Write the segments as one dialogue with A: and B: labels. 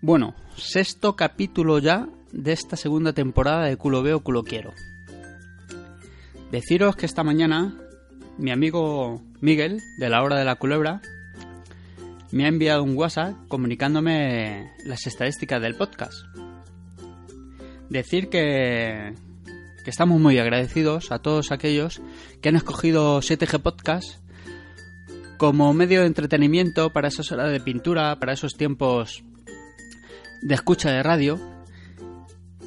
A: Bueno, sexto capítulo ya de esta segunda temporada de Culo Veo, Culo Quiero. Deciros que esta mañana mi amigo Miguel, de la hora de la culebra, me ha enviado un WhatsApp comunicándome las estadísticas del podcast. Decir que, que estamos muy agradecidos a todos aquellos que han escogido 7G Podcast como medio de entretenimiento para esas horas de pintura, para esos tiempos de escucha de radio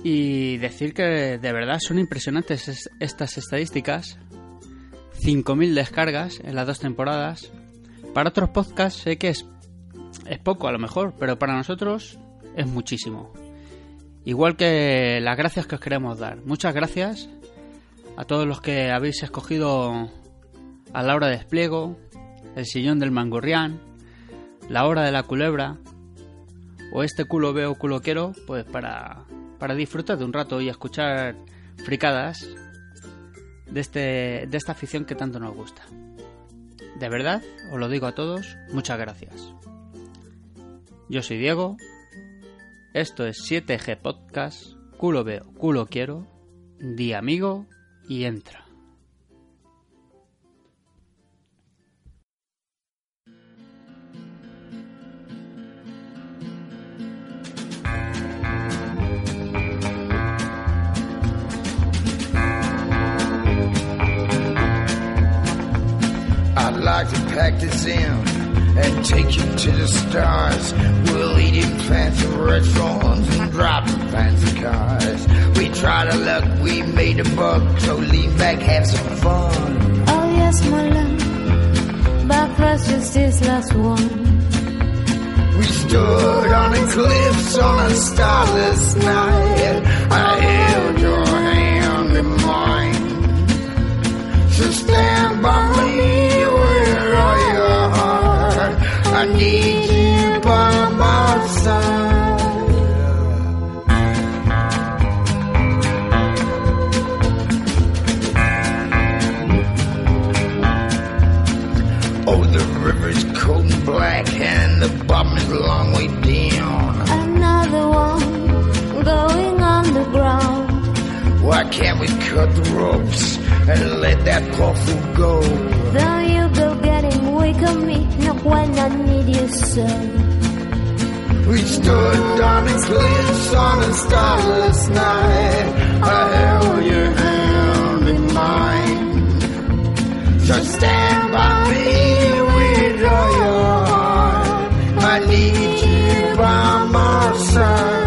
A: y decir que de verdad son impresionantes es- estas estadísticas. 5.000 descargas en las dos temporadas. Para otros podcasts sé que es, es poco a lo mejor, pero para nosotros es muchísimo. Igual que las gracias que os queremos dar. Muchas gracias a todos los que habéis escogido a la hora de despliego, el sillón del mangurrián, la hora de la culebra, o este culo veo, culo quiero, pues para, para disfrutar de un rato y escuchar fricadas de, este, de esta afición que tanto nos gusta. De verdad, os lo digo a todos, muchas gracias. Yo soy Diego, esto es 7G Podcast, culo veo, culo quiero, di amigo y entra.
B: Pack this in and take you to the stars. We'll eat in fancy restaurants and drive in fancy cars. We tried our luck, we made a buck, so lean back, have some fun.
C: Oh yes, my love. But first, just this last one.
B: We stood on the cliffs on a starless night. I held your hand in mine. So stand by me I need you by my side. Oh, the river's cold and black, and the bottom is a long way down.
C: Another one going underground.
B: Why can't we cut the ropes and let that poor fool go?
C: Go weak on me, not when I need you so.
B: We stood on the cliffs on a starless night. I held your hand in mine. So stand by me with all your heart. I need you by my side.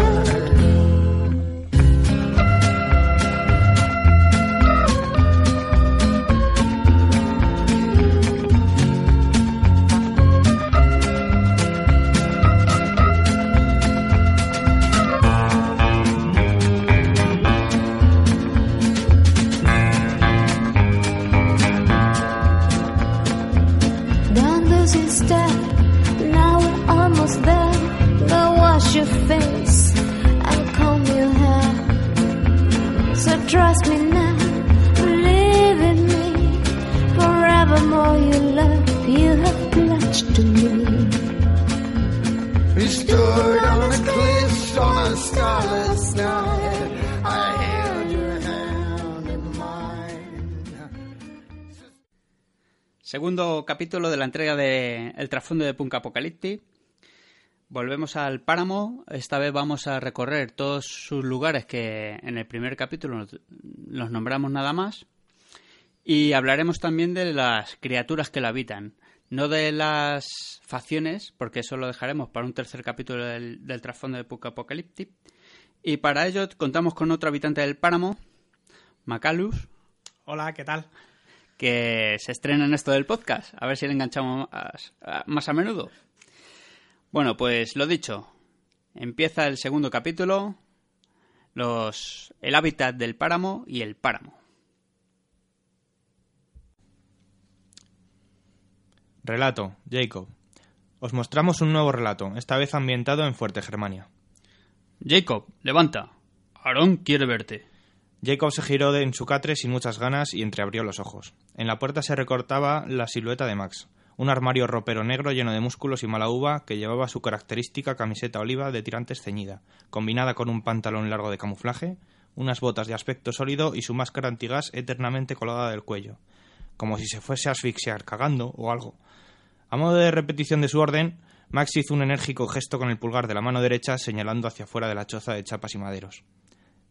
A: Capítulo de la entrega de El trasfondo de Punk Apocalyptic. Volvemos al páramo. Esta vez vamos a recorrer todos sus lugares que en el primer capítulo los nombramos nada más. Y hablaremos también de las criaturas que la habitan. No de las facciones, porque eso lo dejaremos para un tercer capítulo del, trasfondo de Punk Apocalyptic. Y para ello contamos con otro habitante del páramo, Macalus,
D: Hola, ¿qué tal?
A: Que se estrena en esto del podcast. A ver si le enganchamos más, a- más a menudo. Bueno, pues lo dicho. Empieza el segundo capítulo. Los. el hábitat del páramo y el páramo.
D: Relato, Jacob. Os mostramos un nuevo relato, esta vez ambientado en Fuerte Germania.
A: Jacob, levanta. Aarón quiere verte.
D: Jacob se giró de- en su catre sin muchas ganas y entreabrió los ojos. En la puerta se recortaba la silueta de Max, un armario ropero negro lleno de músculos y mala uva que llevaba su característica camiseta oliva de tirantes ceñida, combinada con un pantalón largo de camuflaje, unas botas de aspecto sólido y su máscara antigas eternamente colgada del cuello, como si se fuese a asfixiar cagando o algo. A modo de repetición de su orden, Max hizo un enérgico gesto con el pulgar de la mano derecha señalando hacia fuera de la choza de chapas y maderos.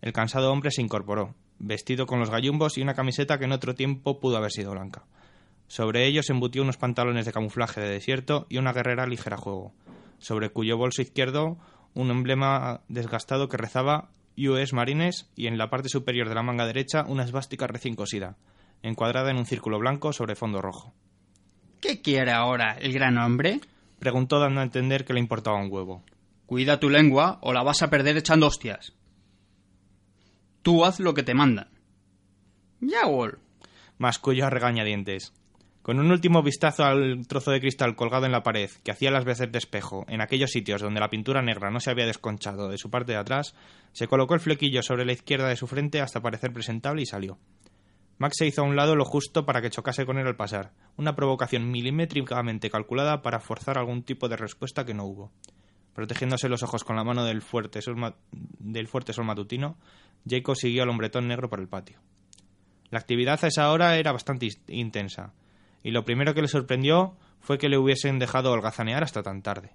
D: El cansado hombre se incorporó, vestido con los gallumbos y una camiseta que en otro tiempo pudo haber sido blanca. Sobre ellos embutió unos pantalones de camuflaje de desierto y una guerrera ligera juego, sobre cuyo bolso izquierdo un emblema desgastado que rezaba US Marines y en la parte superior de la manga derecha una esvástica recién cosida, encuadrada en un círculo blanco sobre fondo rojo.
A: ¿Qué quiere ahora el gran hombre?
D: Preguntó dando a entender que le importaba un huevo.
A: Cuida tu lengua o la vas a perder echando hostias. Tú haz lo que te mandan. Ya, Wol.
D: masculló a regañadientes. Con un último vistazo al trozo de cristal colgado en la pared, que hacía las veces de espejo, en aquellos sitios donde la pintura negra no se había desconchado de su parte de atrás, se colocó el flequillo sobre la izquierda de su frente hasta parecer presentable y salió. Max se hizo a un lado lo justo para que chocase con él al pasar, una provocación milimétricamente calculada para forzar algún tipo de respuesta que no hubo. Protegiéndose los ojos con la mano del fuerte sol, del fuerte matutino, Jacob siguió al hombretón negro por el patio. La actividad a esa hora era bastante intensa, y lo primero que le sorprendió fue que le hubiesen dejado holgazanear hasta tan tarde.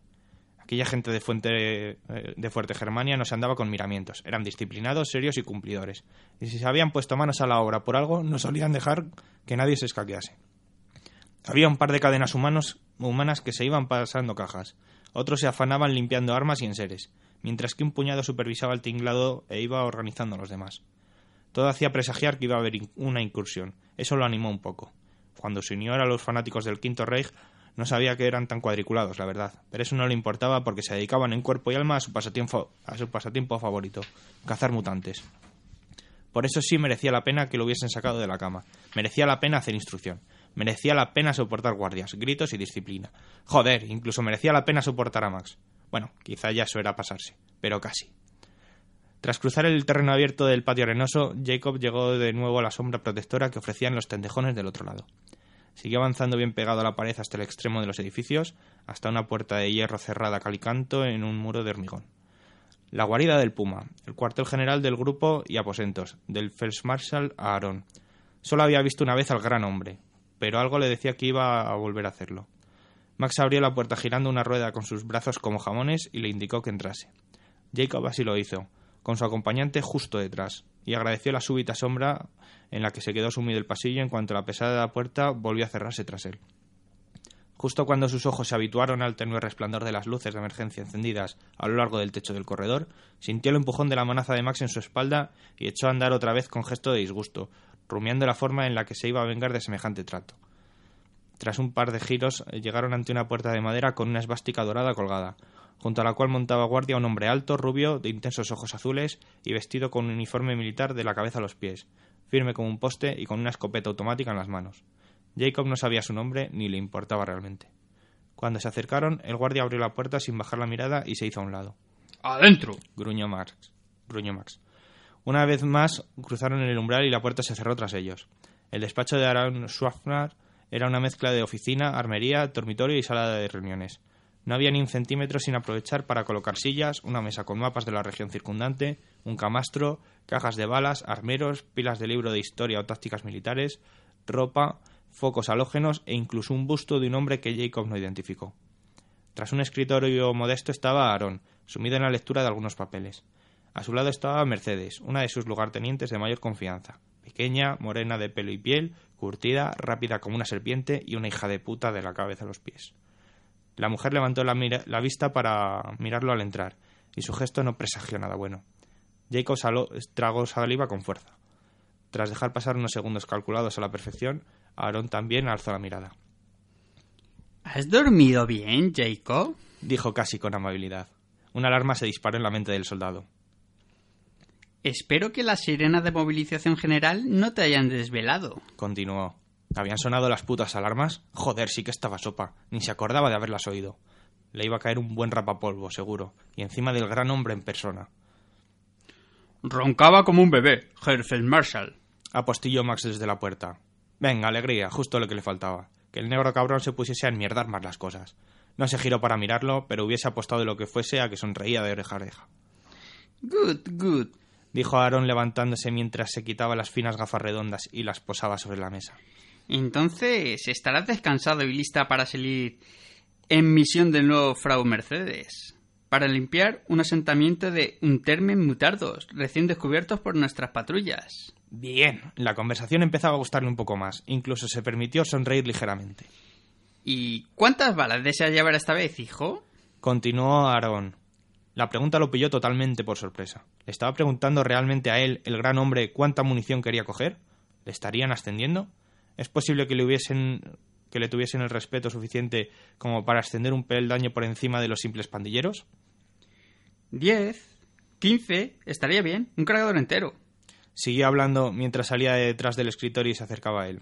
D: Aquella gente de, Fuente, eh, de Fuerte Germania no se andaba con miramientos, eran disciplinados, serios y cumplidores, y si se habían puesto manos a la obra por algo, no solían dejar que nadie se escaquease. Había un par de cadenas humanos, humanas que se iban pasando cajas, otros se afanaban limpiando armas y enseres, mientras que un puñado supervisaba el tinglado e iba organizando a los demás. Todo hacía presagiar que iba a haber una incursión. Eso lo animó un poco. Cuando se unió a los fanáticos del Quinto Reich, no sabía que eran tan cuadriculados, la verdad. Pero eso no le importaba porque se dedicaban en cuerpo y alma a su pasatiempo, a su pasatiempo favorito, cazar mutantes. Por eso sí merecía la pena que lo hubiesen sacado de la cama. Merecía la pena hacer instrucción. Merecía la pena soportar guardias, gritos y disciplina. Joder, incluso merecía la pena soportar a Max. Bueno, quizá ya eso era pasarse, pero casi. Tras cruzar el terreno abierto del patio arenoso, Jacob llegó de nuevo a la sombra protectora que ofrecían los tendejones del otro lado. Siguió avanzando bien pegado a la pared hasta el extremo de los edificios, hasta una puerta de hierro cerrada a calicanto en un muro de hormigón. La guarida del Puma, el cuartel general del grupo y aposentos, del Feldmarschall Aaron. Solo había visto una vez al gran hombre, pero algo le decía que iba a volver a hacerlo. Max abrió la puerta girando una rueda con sus brazos como jamones y le indicó que entrase. Jacob así lo hizo, con su acompañante justo detrás, y agradeció la súbita sombra en la que se quedó sumido el pasillo en cuanto la pesada puerta volvió a cerrarse tras él. Justo cuando sus ojos se habituaron al tenue resplandor de las luces de emergencia encendidas a lo largo del techo del corredor, sintió el empujón de la manaza de Max en su espalda y echó a andar otra vez con gesto de disgusto, rumiando la forma en la que se iba a vengar de semejante trato. Tras un par de giros, llegaron ante una puerta de madera con una esvástica dorada colgada, junto a la cual montaba guardia un hombre alto, rubio, de intensos ojos azules y vestido con un uniforme militar de la cabeza a los pies, firme como un poste y con una escopeta automática en las manos. Jacob no sabía su nombre ni le importaba realmente. Cuando se acercaron, el guardia abrió la puerta sin bajar la mirada y se hizo a un lado.
A: ¡Adentro!
D: Gruñó Max. Gruñó Max. Una vez más cruzaron el umbral y la puerta se cerró tras ellos. El despacho de Aaron Schwarzner era una mezcla de oficina, armería, dormitorio y sala de reuniones. No había ni un centímetro sin aprovechar para colocar sillas, una mesa con mapas de la región circundante, un camastro, cajas de balas, armeros, pilas de libro de historia o tácticas militares, ropa, focos halógenos e incluso un busto de un hombre que Jacob no identificó. Tras un escritorio modesto estaba Aaron, sumido en la lectura de algunos papeles. A su lado estaba Mercedes, una de sus lugartenientes de mayor confianza. Pequeña, morena de pelo y piel, curtida, rápida como una serpiente y una hija de puta de la cabeza a los pies. La mujer levantó la, mira- la vista para mirarlo al entrar, y su gesto no presagió nada bueno. Jacob saló- tragó saliva con fuerza. Tras dejar pasar unos segundos calculados a la perfección, Aaron también alzó la mirada.
A: ¿Has dormido bien, Jacob?
D: dijo casi con amabilidad. Una alarma se disparó en la mente del soldado.
A: Espero que las sirenas de movilización general no te hayan desvelado.
D: Continuó. ¿Habían sonado las putas alarmas? Joder, sí que estaba sopa. Ni se acordaba de haberlas oído. Le iba a caer un buen rapapolvo, seguro, y encima del gran hombre en persona.
A: Roncaba como un bebé, Herr Marshall.
D: Apostilló Max desde la puerta. Venga, alegría, justo lo que le faltaba. Que el negro cabrón se pusiese a enmierdar más las cosas. No se giró para mirarlo, pero hubiese apostado de lo que fuese a que sonreía de oreja a oreja.
A: Good, good.
D: Dijo Aaron levantándose mientras se quitaba las finas gafas redondas y las posaba sobre la mesa.
A: Entonces, estarás descansado y lista para salir en misión del nuevo Frau Mercedes. Para limpiar un asentamiento de Untermen mutardos, recién descubiertos por nuestras patrullas.
D: Bien. La conversación empezaba a gustarle un poco más. Incluso se permitió sonreír ligeramente.
A: ¿Y cuántas balas deseas llevar esta vez, hijo?
D: Continuó Aaron. La pregunta lo pilló totalmente por sorpresa. ¿Le estaba preguntando realmente a él, el gran hombre, cuánta munición quería coger? ¿Le estarían ascendiendo? ¿Es posible que le hubiesen que le tuviesen el respeto suficiente como para ascender un peldaño por encima de los simples pandilleros?
A: Diez, quince, estaría bien, un cargador entero.
D: Siguió hablando mientras salía de detrás del escritorio y se acercaba a él.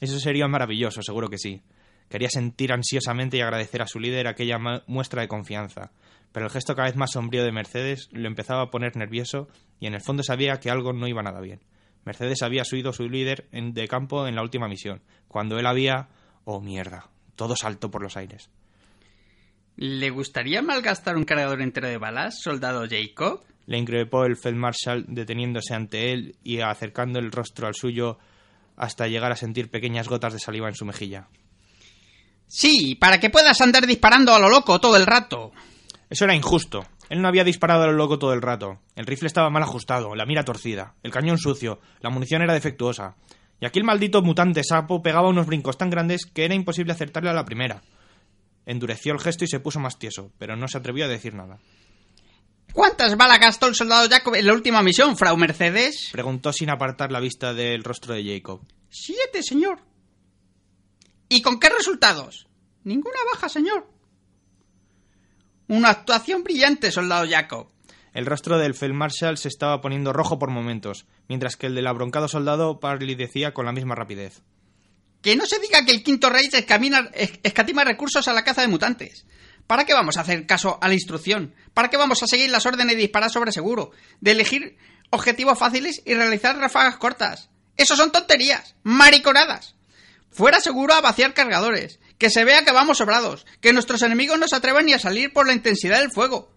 D: Eso sería maravilloso, seguro que sí. Quería sentir ansiosamente y agradecer a su líder aquella muestra de confianza, pero el gesto cada vez más sombrío de Mercedes lo empezaba a poner nervioso y en el fondo sabía que algo no iba nada bien. Mercedes había subido su líder de campo en la última misión, cuando él había... Oh, mierda. Todo saltó por los aires.
A: ¿Le gustaría malgastar un cargador entero de balas, soldado Jacob?
D: Le increpó el Feldmarschall deteniéndose ante él y acercando el rostro al suyo hasta llegar a sentir pequeñas gotas de saliva en su mejilla.
A: Sí, para que puedas andar disparando a lo loco todo el rato.
D: Eso era injusto. Él no había disparado a lo loco todo el rato. El rifle estaba mal ajustado, la mira torcida, el cañón sucio, la munición era defectuosa. Y aquel maldito mutante sapo pegaba unos brincos tan grandes que era imposible acertarle a la primera. Endureció el gesto y se puso más tieso, pero no se atrevió a decir nada.
A: ¿Cuántas balas gastó el soldado Jacob en la última misión, Frau Mercedes?
D: Preguntó sin apartar la vista del rostro de Jacob.
A: Siete, señor. ¿Y con qué resultados? Ninguna baja, señor. Una actuación brillante, soldado Jacob.
D: El rostro del Feldmarschall se estaba poniendo rojo por momentos, mientras que el del abroncado soldado decía con la misma rapidez.
A: Que no se diga que el quinto rey escamina, escatima recursos a la caza de mutantes. ¿Para qué vamos a hacer caso a la instrucción? ¿Para qué vamos a seguir las órdenes de disparar sobre seguro? De elegir objetivos fáciles y realizar ráfagas cortas. Eso son tonterías, mariconadas. Fuera seguro a vaciar cargadores, que se vea que vamos sobrados, que nuestros enemigos no se atrevan ni a salir por la intensidad del fuego.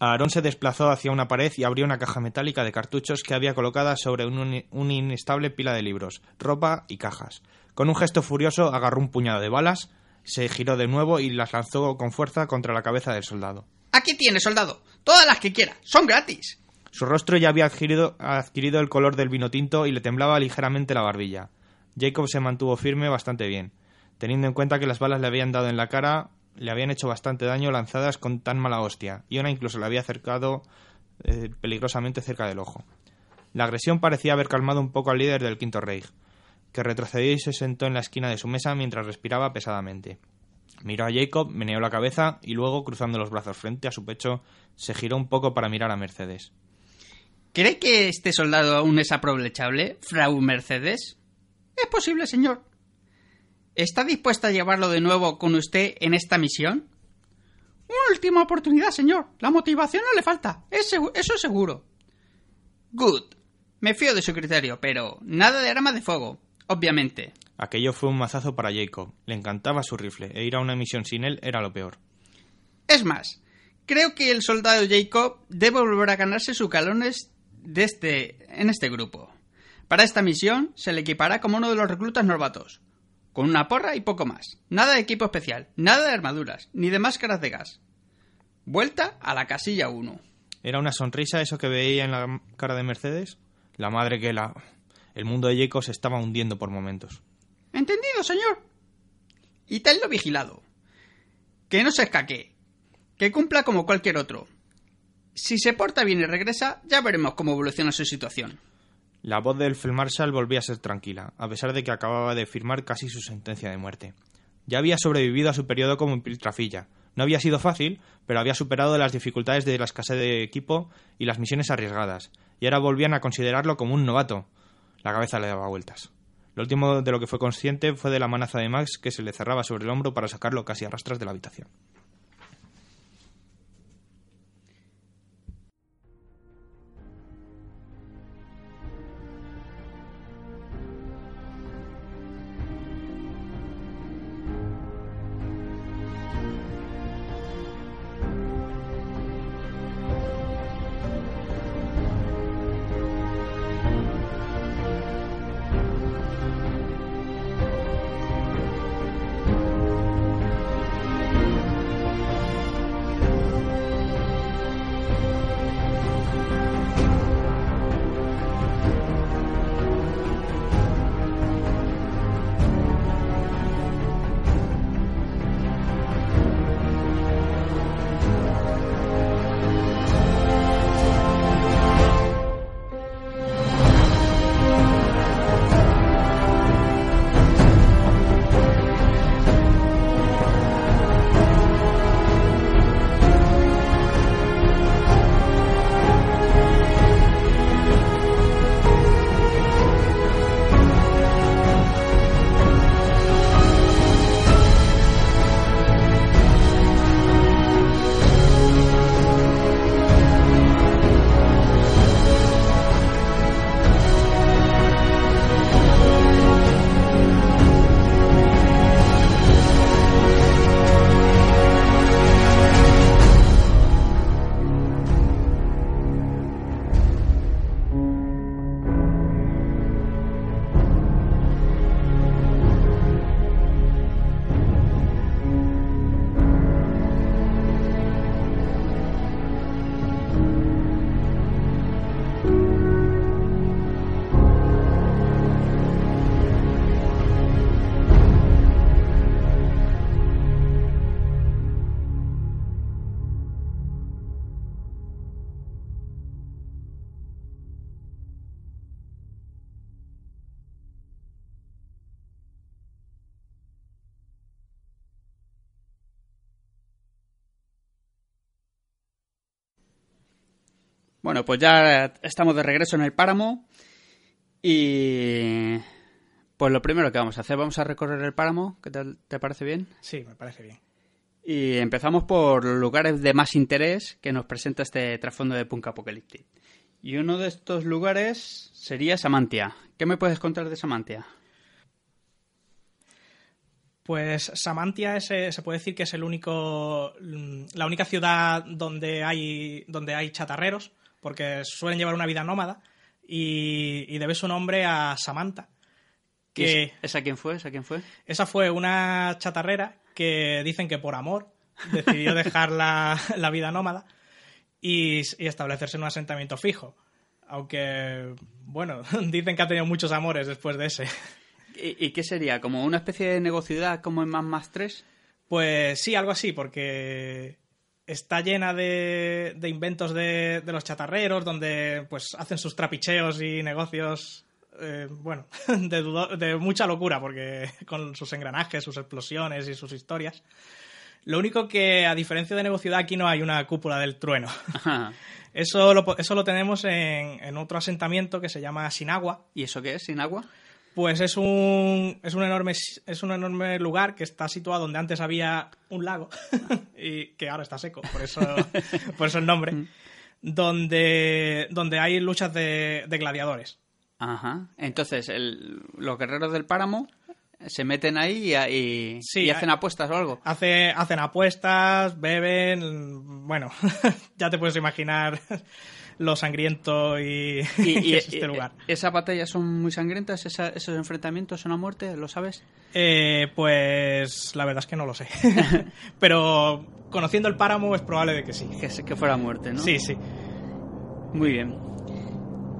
D: Aarón se desplazó hacia una pared y abrió una caja metálica de cartuchos que había colocada sobre un, un, inestable pila de libros, ropa y cajas. Con un gesto furioso agarró un puñado de balas, se giró de nuevo y las lanzó con fuerza contra la cabeza del soldado.
A: Aquí tiene, soldado. Todas las que quiera. Son gratis.
D: Su rostro ya había adquirido, adquirido el color del vino tinto y le temblaba ligeramente la barbilla. Jacob se mantuvo firme bastante bien teniendo en cuenta que las balas le habían dado en la cara, le habían hecho bastante daño lanzadas con tan mala hostia, y una incluso le había acercado eh, peligrosamente cerca del ojo. La agresión parecía haber calmado un poco al líder del Quinto Reich, que retrocedió y se sentó en la esquina de su mesa mientras respiraba pesadamente. Miró a Jacob, meneó la cabeza y luego, cruzando los brazos frente a su pecho, se giró un poco para mirar a Mercedes.
A: ¿Cree que este soldado aún es aprovechable, Frau Mercedes? Es posible, señor. ¿Está dispuesta a llevarlo de nuevo con usted en esta misión? Una última oportunidad, señor. La motivación no le falta. eso es seguro. Good. Me fío de su criterio, pero nada de arma de fuego, obviamente.
D: Aquello fue un mazazo para Jacob. Le encantaba su rifle, e ir a una misión sin él era lo peor.
A: Es más, creo que el soldado Jacob debe volver a ganarse sus calones de este, en este grupo. Para esta misión se le equipará como uno de los reclutas novatos, con una porra y poco más. Nada de equipo especial, nada de armaduras, ni de máscaras de gas. Vuelta a la casilla 1.
D: ¿Era una sonrisa eso que veía en la cara de Mercedes? La madre que la... El mundo de Jacob se estaba hundiendo por momentos.
A: Entendido, señor. Y tenlo vigilado. Que no se escaque. Que cumpla como cualquier otro. Si se porta bien y regresa, ya veremos cómo evoluciona su situación.
D: La voz del Feldmarschall volvía a ser tranquila, a pesar de que acababa de firmar casi su sentencia de muerte. Ya había sobrevivido a su periodo como piltrafilla, No había sido fácil, pero había superado las dificultades de la escasez de equipo y las misiones arriesgadas, y ahora volvían a considerarlo como un novato. La cabeza le daba vueltas. Lo último de lo que fue consciente fue de la manaza de Max que se le cerraba sobre el hombro para sacarlo casi a rastras de la habitación.
A: Bueno, pues ya estamos de regreso en el páramo y pues lo primero que vamos a hacer, vamos a recorrer el páramo, ¿qué tal? ¿Te parece bien?
E: Sí, me parece bien.
A: Y empezamos por los lugares de más interés que nos presenta este trasfondo de Punk Apocalyptic. Y uno de estos lugares sería Samantia. ¿Qué me puedes contar de Samantia?
E: Pues Samantia es, eh, se puede decir que es el único, mm, la única ciudad donde hay, donde hay chatarreros, porque suelen llevar una vida nómada y, y debe su nombre a Samantha. Que
A: ¿Es- ¿Esa quién fue? ¿Esa quién fue?
E: esa fue una chatarrera que dicen que por amor decidió dejar la, la vida nómada y, y establecerse en un asentamiento fijo. Aunque, bueno, dicen que ha tenido muchos amores después de ese.
A: ¿Y, y qué sería? ¿Como una especie de negociedad como en Más Más 3?
E: Pues sí, algo así, porque está llena de, de inventos de, de los chatarreros, donde pues hacen sus trapicheos y negocios, eh, bueno, de, dudo- de mucha locura, porque con sus engranajes, sus explosiones y sus historias. Lo único que, a diferencia de negociedad, aquí no hay una cúpula del trueno.
A: Ajá.
E: Eso lo, eso lo tenemos en, en otro asentamiento que se llama Sinagua,
A: ¿Y eso qué es? ¿Sin agua?
E: Pues es un, es un enorme es un enorme lugar que está situado donde antes había un lago y que ahora está seco, por eso, por eso el nombre, donde, donde hay luchas de, de gladiadores.
A: Ajá. Entonces, el- los guerreros del páramo se meten ahí y, y-
E: Sí,
A: y hacen apuestas o algo.
E: Hace, hacen apuestas, beben, bueno, ya te puedes imaginar lo sangriento y, es este
A: y-
E: lugar.
A: ¿Esas batallas son muy sangrientas? ¿Esa- ¿Esos enfrentamientos son a muerte? ¿Lo sabes?
E: Eh, pues la verdad es que no lo sé. Pero conociendo el páramo es probable de que sí.
A: Que, que fuera a muerte, ¿no?
E: Sí, sí.
A: Muy bien.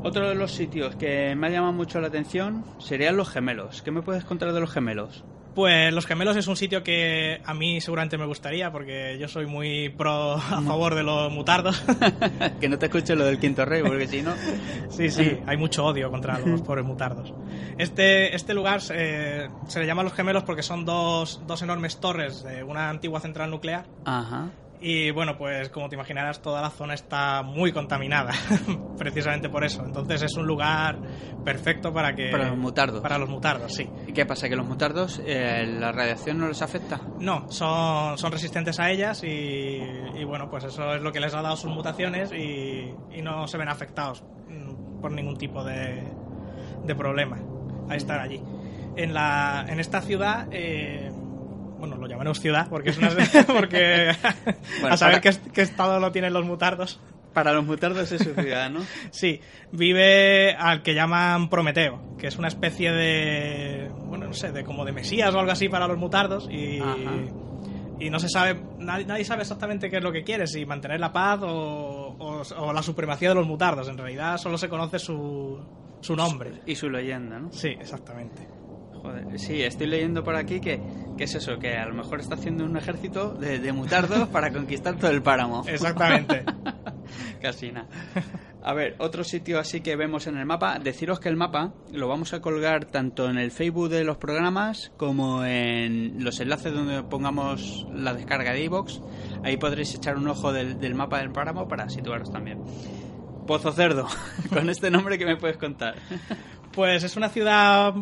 A: Otro de los sitios que me ha llamado mucho la atención serían los gemelos. ¿Qué me puedes contar de los gemelos?
E: Pues Los Gemelos es un sitio que a mí seguramente me gustaría porque yo soy muy pro a favor de los mutardos.
A: que no te escuche lo del quinto rey, porque si no...
E: sí, sí, hay mucho odio contra los pobres mutardos. Este, este lugar eh, se le llama Los Gemelos porque son dos, dos enormes torres de una antigua central nuclear
A: Ajá.
E: Y bueno, pues como te imaginarás, toda la zona está muy contaminada, precisamente por eso. Entonces es un lugar perfecto para que...
A: Para los mutardos.
E: Para los mutardos, sí.
A: ¿Y qué pasa? ¿Que los mutardos eh, la radiación no les afecta?
E: No, son, son resistentes a ellas y, y, bueno, pues eso es lo que les ha dado sus mutaciones y, y no se ven afectados mm, por ningún tipo de, de problema a estar allí. En, la, en esta ciudad... Eh, bueno, lo llamaremos ciudad porque es una porque
A: Bueno,
E: a saber
A: para-
E: qué, qué estado lo tienen los mutardos.
A: Para los mutardos es su ciudad, ¿no?
E: Sí, vive al que llaman Prometeo, que es una especie de, bueno, no sé, de como de mesías o algo así para los mutardos y, y no se sabe, nadie, nadie sabe exactamente qué es lo que quiere, si mantener la paz o, o- o la supremacía de los mutardos. En realidad solo se conoce su, su nombre.
A: Y su leyenda, ¿no?
E: Sí, exactamente.
A: Joder, sí, estoy leyendo por aquí que, que es eso, que a lo mejor está haciendo un ejército de, de mutardos para conquistar todo el páramo.
E: Exactamente.
A: Casi nada. A ver, otro sitio así que vemos en el mapa. Deciros que el mapa lo vamos a colgar tanto en el Facebook de los programas como en los enlaces donde pongamos la descarga de iVoox. Ahí podréis echar un ojo del, del mapa del páramo para situaros también. Pozo Cerdo, con este nombre que me puedes contar.
E: Pues es una ciudad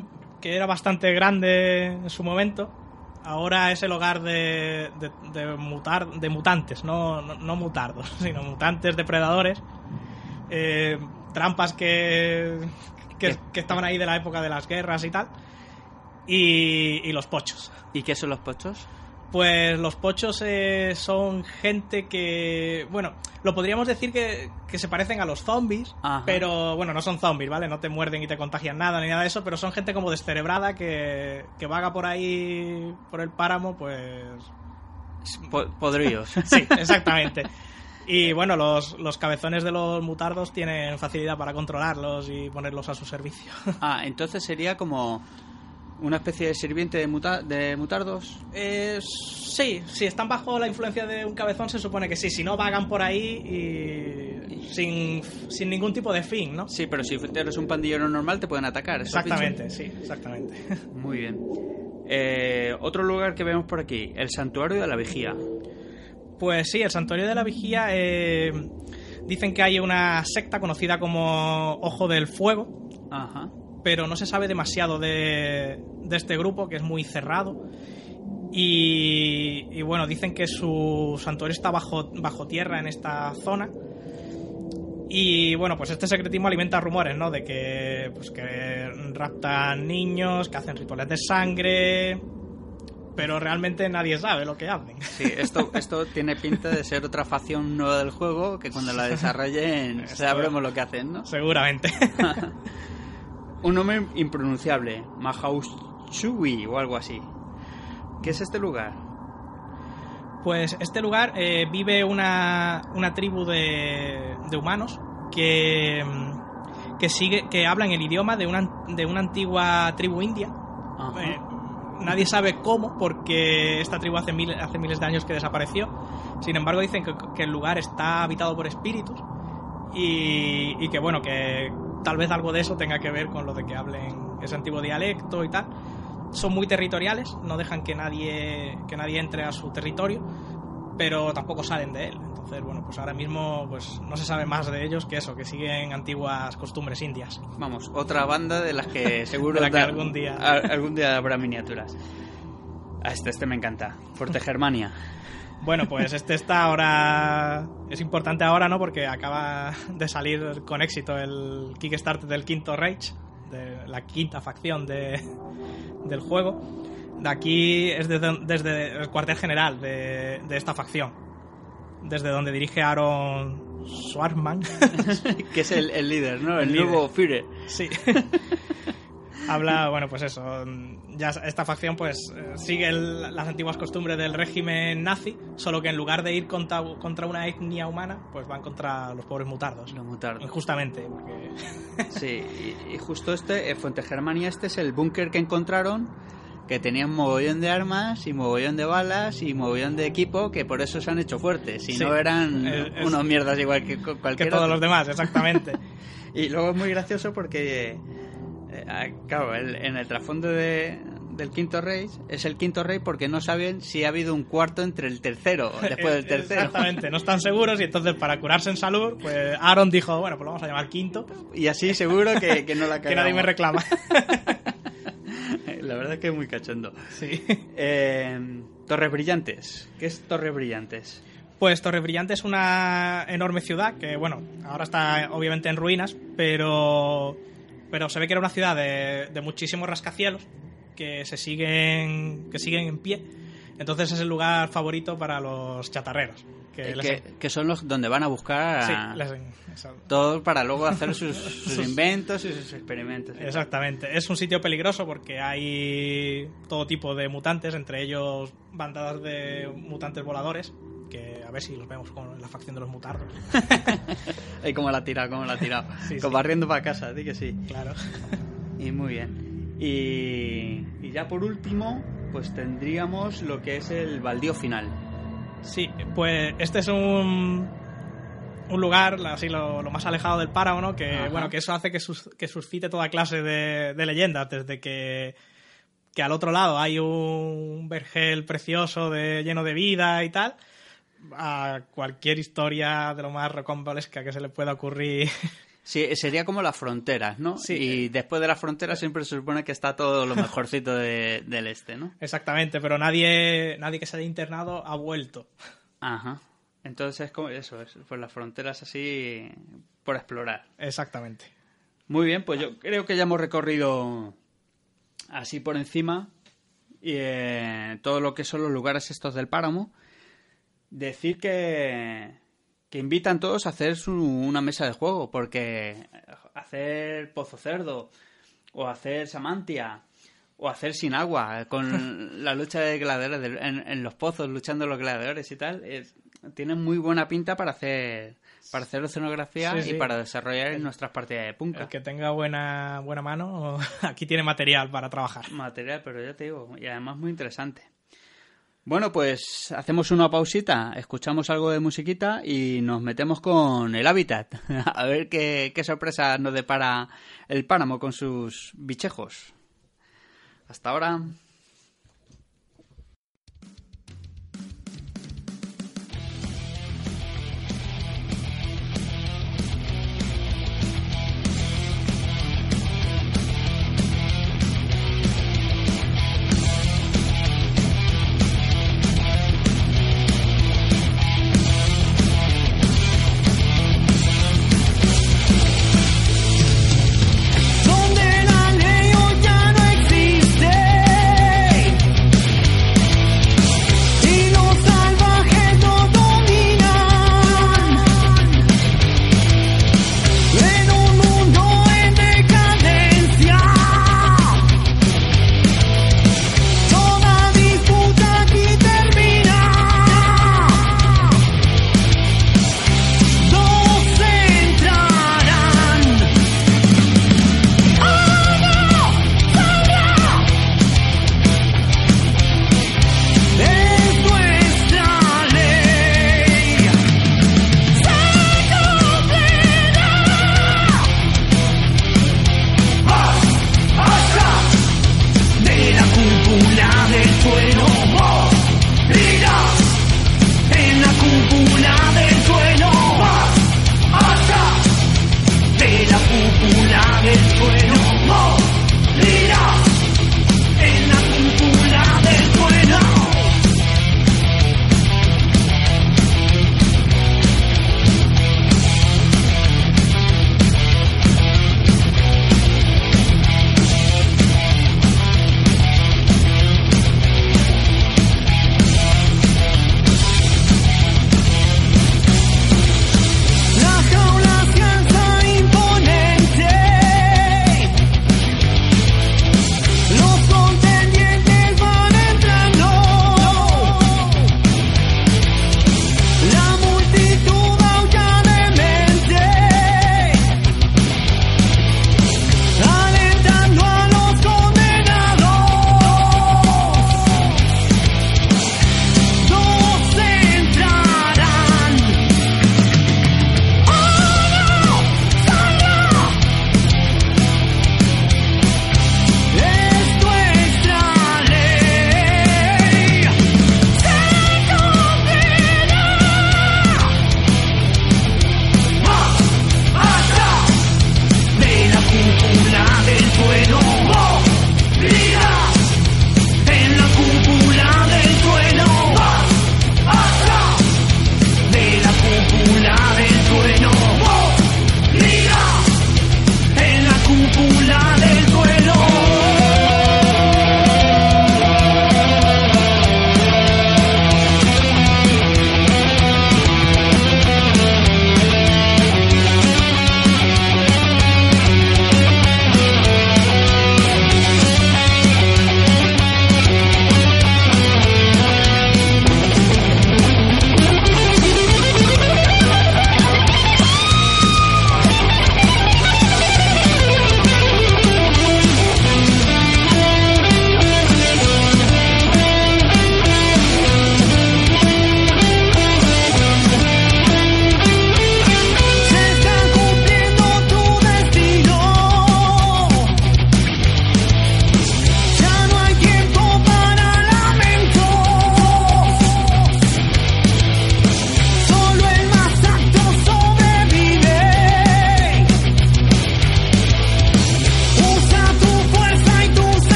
E: que era bastante grande en su momento. Ahora es el hogar de, de, de mutar, de mutantes, no, no, no mutardos, sino mutantes depredadores. Eh, trampas que, que, que estaban ahí de la época de las guerras y tal. Y, y los pochos.
A: ¿Y qué son los pochos?
E: Pues los pochos eh, son gente que, bueno, lo podríamos decir que, que se parecen a los zombies,
A: Ajá.
E: pero bueno, no son zombies, ¿vale? No te muerden y te contagian nada ni nada de eso, pero son gente como descerebrada que, que vaga por ahí, por el páramo, pues...
A: Po- podrillos.
E: Sí, exactamente. Y bueno, los, los cabezones de los mutardos tienen facilidad para controlarlos y ponerlos a su servicio.
A: Ah, entonces sería como una especie de sirviente de, muta- de mutardos.
E: Eh, sí, si están bajo la influencia de un cabezón se supone que sí, si no vagan por ahí y sin, sin ningún tipo de fin, ¿no?
A: Sí, pero si eres un pandillero normal te pueden atacar.
E: Exactamente, sí, exactamente.
A: Muy bien. Eh, otro lugar que vemos por aquí, el Santuario de la Vigía.
E: Pues sí, el Santuario de la Vigía eh, dicen que hay una secta conocida como Ojo del Fuego,
A: Ajá.
E: Pero no se sabe demasiado de, de este grupo, que es muy cerrado. Y, y bueno, dicen que su santuario está bajo, bajo tierra en esta zona. Y bueno, pues este secretismo alimenta rumores, ¿no? De que, pues que raptan niños, que hacen rituales de sangre. Pero realmente nadie sabe lo que hacen.
A: Sí, esto, esto tiene pinta de ser otra facción nueva del juego que cuando la desarrollen sabremos lo que hacen, ¿no?
E: Seguramente.
A: Un nombre impronunciable, Mahauchui o algo así. ¿Qué es este lugar?
E: Pues este lugar eh, vive una, una tribu de, de humanos que, mm, que sigue que hablan el idioma de una, de una antigua tribu india. Eh, nadie sabe cómo, porque esta tribu hace, mil- hace miles de años que desapareció. Sin embargo, dicen que, que el lugar está habitado por espíritus y, y que, bueno, que tal vez algo de eso tenga que ver con lo de que hablen ese antiguo dialecto y tal. Son muy territoriales, no dejan que nadie, que nadie entre a su territorio, pero tampoco salen de él. Entonces, bueno, pues ahora mismo pues no se sabe más de ellos que eso, que siguen antiguas costumbres indias.
A: Vamos, otra banda de las que seguro
E: la que
A: da-
E: algún día-
A: algún día habrá miniaturas. Este, este me encanta. Fuerte Germania.
E: Bueno, pues este está ahora. Es importante ahora, ¿no? Porque acaba de salir con éxito el Kickstarter del Quinto Reich, de la quinta facción de, del juego. De aquí es desde, desde el cuartel general de, de esta facción. Desde donde dirige Aaron Schwartzman.
A: que es el, el líder, ¿no? El, nuevo Führer.
E: Sí. Habla, bueno, pues eso. Ya esta facción, pues, eh, sigue el- las antiguas costumbres del régimen nazi, solo que en lugar de ir contra, contra una etnia humana, pues van contra los pobres mutardos.
A: Los mutardos.
E: Injustamente, porque.
A: Sí, y, y justo este, eh, Fuente Germania, este es el búnker que encontraron que tenían mogollón de armas y mogollón de balas y mogollón de equipo que por eso se han hecho fuertes. Si
E: Sí.
A: no eran
E: Eh, es-
A: unos mierdas igual que
E: Que todos
A: otro.
E: los demás, exactamente.
A: Y luego es muy gracioso porque, claro, el- en el trasfondo de- del quinto rey es el quinto rey porque no saben si ha habido un cuarto entre el tercero, después del tercero.
E: Exactamente, no están seguros y entonces para curarse en salud, pues Aaron dijo, bueno, pues lo vamos a llamar quinto,
A: Y así seguro que, que no la
E: que nadie me reclama.
A: La verdad es que es muy cachondo.
E: sí.
A: Eh, Torres Brillantes. ¿Qué es Torres Brillantes?
E: Pues Torre Brillante es una enorme ciudad que, bueno, ahora está obviamente en ruinas, pero, pero se ve que era una ciudad de, de muchísimos rascacielos que se siguen, que siguen en pie. Entonces es el lugar favorito para los chatarreros. Que
A: Eh,
E: les-
A: que, que son los donde van a buscar
E: sí,
A: a
E: les- eso-
A: todos para luego hacer sus, sus inventos y sus experimentos.
E: Exactamente. Es un sitio peligroso porque hay todo tipo de mutantes, entre ellos bandadas de mutantes voladores, que a ver si los vemos con la facción de los mutardos.
A: Ay, cómo la ha tirado, cómo la ha tirado.
E: Sí,
A: Como
E: sí.
A: barriendo para casa, di que sí.
E: Claro.
A: Y muy bien. Y, y ya por último, pues tendríamos lo que es el baldío final.
E: Sí, pues este es un, un lugar así lo, lo más alejado del páramo, ¿no? Que,
A: Ajá.
E: bueno, que eso hace que, sus- que suscite toda clase de, de leyendas, desde que, que al otro lado hay un vergel precioso de, lleno de vida y tal, a cualquier historia de lo más rocambolesca que se le pueda ocurrir.
A: Sí, sería como las fronteras, ¿no?
E: Sí.
A: Y después de las fronteras siempre se supone que está todo lo mejorcito de- del este, ¿no?
E: Exactamente, pero nadie, nadie que se haya internado ha vuelto.
A: Ajá. Entonces es como eso, es, pues las fronteras así por explorar.
E: Exactamente.
A: Muy bien, pues yo creo que ya hemos recorrido así por encima y, eh, todo lo que son los lugares estos del páramo. Decir que, que invitan todos a hacer su- una mesa de juego, porque hacer Pozo Cerdo o hacer Samantia o hacer sin agua con la lucha de gladiadores en, en los pozos luchando los gladiadores y tal es- tienen muy buena pinta para hacer para hacer oceanografía
E: Sí,
A: y para desarrollar nuestras partidas de punca
E: El que tenga buena, buena mano, aquí tiene material para trabajar.
A: material pero ya te digo y además muy interesante bueno pues hacemos una pausita escuchamos algo de musiquita y nos metemos con el hábitat. A ver qué, qué sorpresa nos depara el páramo con sus bichejos. Hasta ahora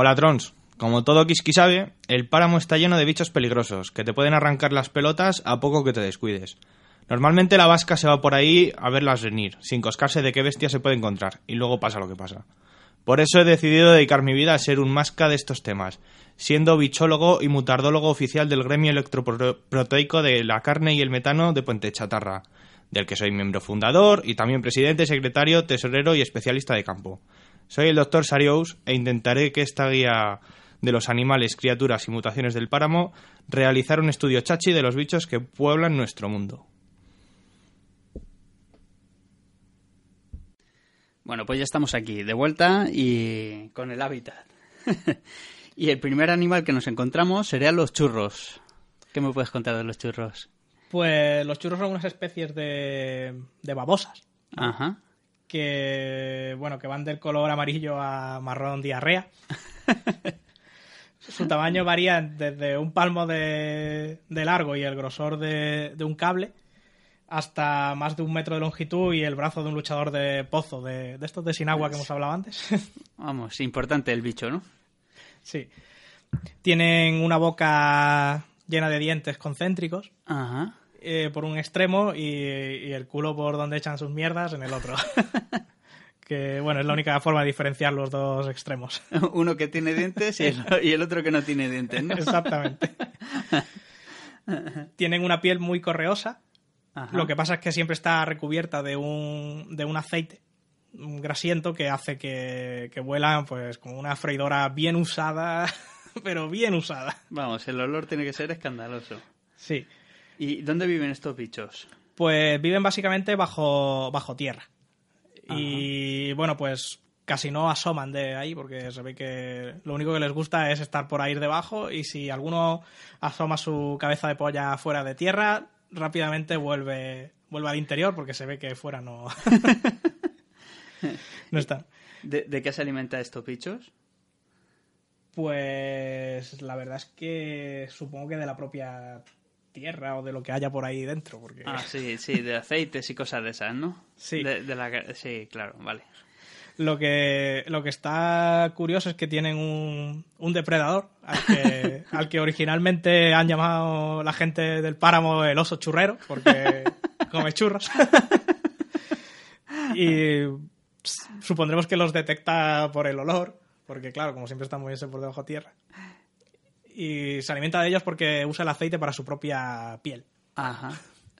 D: Hola Trons, como todo Kiski sabe, el páramo está lleno de bichos peligrosos que te pueden arrancar las pelotas a poco que te descuides. Normalmente la vasca se va por ahí a verlas venir, sin coscarse de qué bestia se puede encontrar, y luego pasa lo que pasa. Por eso he decidido dedicar mi vida a ser un masca de estos temas, siendo bichólogo y mutardólogo oficial del gremio electroproteico de la carne y el metano de Puente Chatarra, del que soy miembro fundador y también presidente, secretario, tesorero y especialista de campo. Soy el doctor Sarious e intentaré que esta guía de los animales, criaturas y mutaciones del páramo realizar un estudio chachi de los bichos que pueblan nuestro mundo.
A: Bueno, pues ya estamos aquí, de vuelta y con el hábitat. y el primer animal que nos encontramos serían los churros. ¿Qué me puedes contar de los churros?
E: Pues los churros son unas especies de, de babosas
A: Ajá.
E: Que, bueno, que van del color amarillo a marrón diarrea. Su tamaño varía desde un palmo de, de largo y el grosor de, de un cable hasta más de un metro de longitud y el brazo de un luchador de pozo, de, de estos de sin agua que hemos hablado antes.
A: Vamos, importante el bicho, ¿no?
E: sí. Tienen una boca llena de dientes concéntricos
A: Ajá.
E: Eh, por un extremo y, y el culo por donde echan sus mierdas en el otro. que, bueno, es la única forma de diferenciar los dos extremos.
A: Uno que tiene dientes y el, y el otro que no tiene dientes, ¿no?
E: Exactamente. Tienen una piel muy correosa.
A: Ajá.
E: Lo que pasa es que siempre está recubierta de un, de un aceite un grasiento que hace que, que vuelan pues como una freidora bien usada, pero bien usada.
A: Vamos, el olor tiene que ser escandaloso.
E: Sí.
A: ¿Y dónde viven estos bichos?
E: Pues viven básicamente bajo, bajo tierra. Y bueno, pues casi no asoman de ahí porque se ve que lo único que les gusta es estar por ahí debajo y si alguno asoma su cabeza de polla fuera de tierra, rápidamente vuelve, vuelve al interior porque se ve que fuera no, no está.
A: ¿De, de qué se alimenta estos bichos?
E: Pues la verdad es que supongo que de la propia tierra o de lo que haya por ahí dentro. Porque...
A: Ah, sí, sí, de aceites y cosas de esas, ¿no?
E: Sí.
A: De, de la, sí, claro, vale.
E: Lo que, lo que está curioso es que tienen un, un depredador al que, al que originalmente han llamado la gente del páramo el oso churrero, porque come churros. y supondremos que los detecta por el olor, porque claro, como siempre están moviéndose por debajo de tierra. Y se alimenta de ellos porque usa el aceite para su propia piel.
A: Ajá.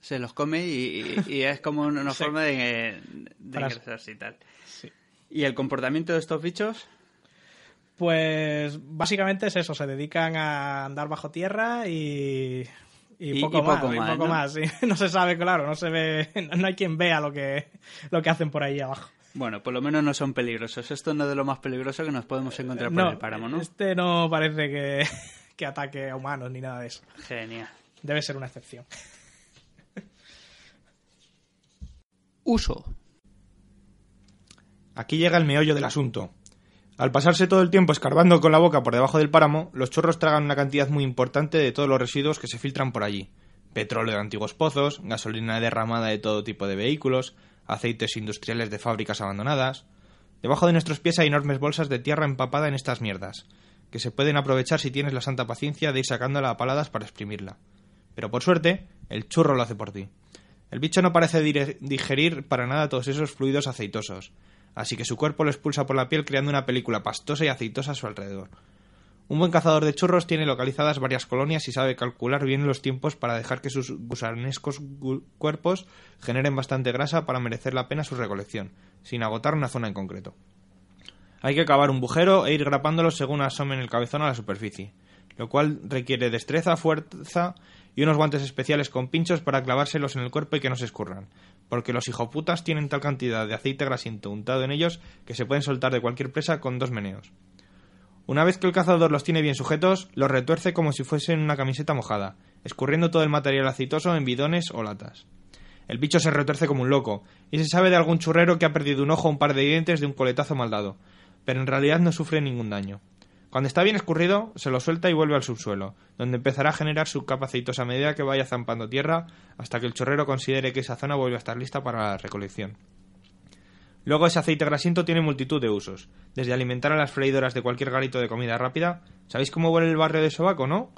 A: Se los come y, y- y es como una
E: Sí.
A: forma de, de ingresarse y tal.
E: Sí.
A: ¿Y el comportamiento de estos bichos?
E: Pues básicamente es eso, se dedican a andar bajo tierra y, y,
A: Y-
E: poco,
A: y
E: más,
A: poco
E: y
A: más,
E: poco
A: ¿no?
E: más, sí. No se sabe, claro, no se ve, no hay quien vea lo que, lo que hacen por ahí abajo.
A: Bueno, por lo menos no son peligrosos. Esto no es de lo más peligroso que nos podemos encontrar por el páramo, ¿no?
E: este no parece que, que ataque a humanos ni nada de eso.
A: Genial.
E: Debe ser una excepción.
A: Uso.
D: Aquí llega el meollo del asunto. Al pasarse todo el tiempo escarbando con la boca por debajo del páramo, los chorros tragan una cantidad muy importante de todos los residuos que se filtran por allí. Petróleo de antiguos pozos, gasolina derramada de todo tipo de vehículos, aceites industriales de fábricas abandonadas. Debajo de nuestros pies hay enormes bolsas de tierra empapada en estas mierdas, que se pueden aprovechar si tienes la santa paciencia de ir sacándola a paladas para exprimirla. Pero por suerte, el churro lo hace por ti. El bicho no parece digerir para nada todos esos fluidos aceitosos, así que su cuerpo lo expulsa por la piel creando una película pastosa y aceitosa a su alrededor. Un buen cazador de churros tiene localizadas varias colonias y sabe calcular bien los tiempos para dejar que sus gusanescos gu- cuerpos generen bastante grasa para merecer la pena su recolección, sin agotar una zona en concreto. Hay que cavar un bujero e ir grapándolos según asomen el cabezón a la superficie, lo cual requiere destreza, fuerza y unos guantes especiales con pinchos para clavárselos en el cuerpo y que no se escurran, porque los hijoputas tienen tal cantidad de aceite grasiento untado en ellos que se pueden soltar de cualquier presa con dos meneos. Una vez que el cazador los tiene bien sujetos, los retuerce como si fuesen una camiseta mojada, escurriendo todo el material aceitoso en bidones o latas. El bicho se retuerce como un loco, y se sabe de algún churrero que ha perdido un ojo o un par de dientes de un coletazo mal dado, pero en realidad no sufre ningún daño. Cuando está bien escurrido, se lo suelta y vuelve al subsuelo, donde empezará a generar su capa aceitosa a medida que vaya zampando tierra hasta que el chorrero considere que esa zona vuelve a estar lista para la recolección. Luego ese aceite grasiento tiene multitud de usos, desde alimentar a las freidoras de cualquier garito de comida rápida. ¿Sabéis cómo huele el barrio de Sobaco, no?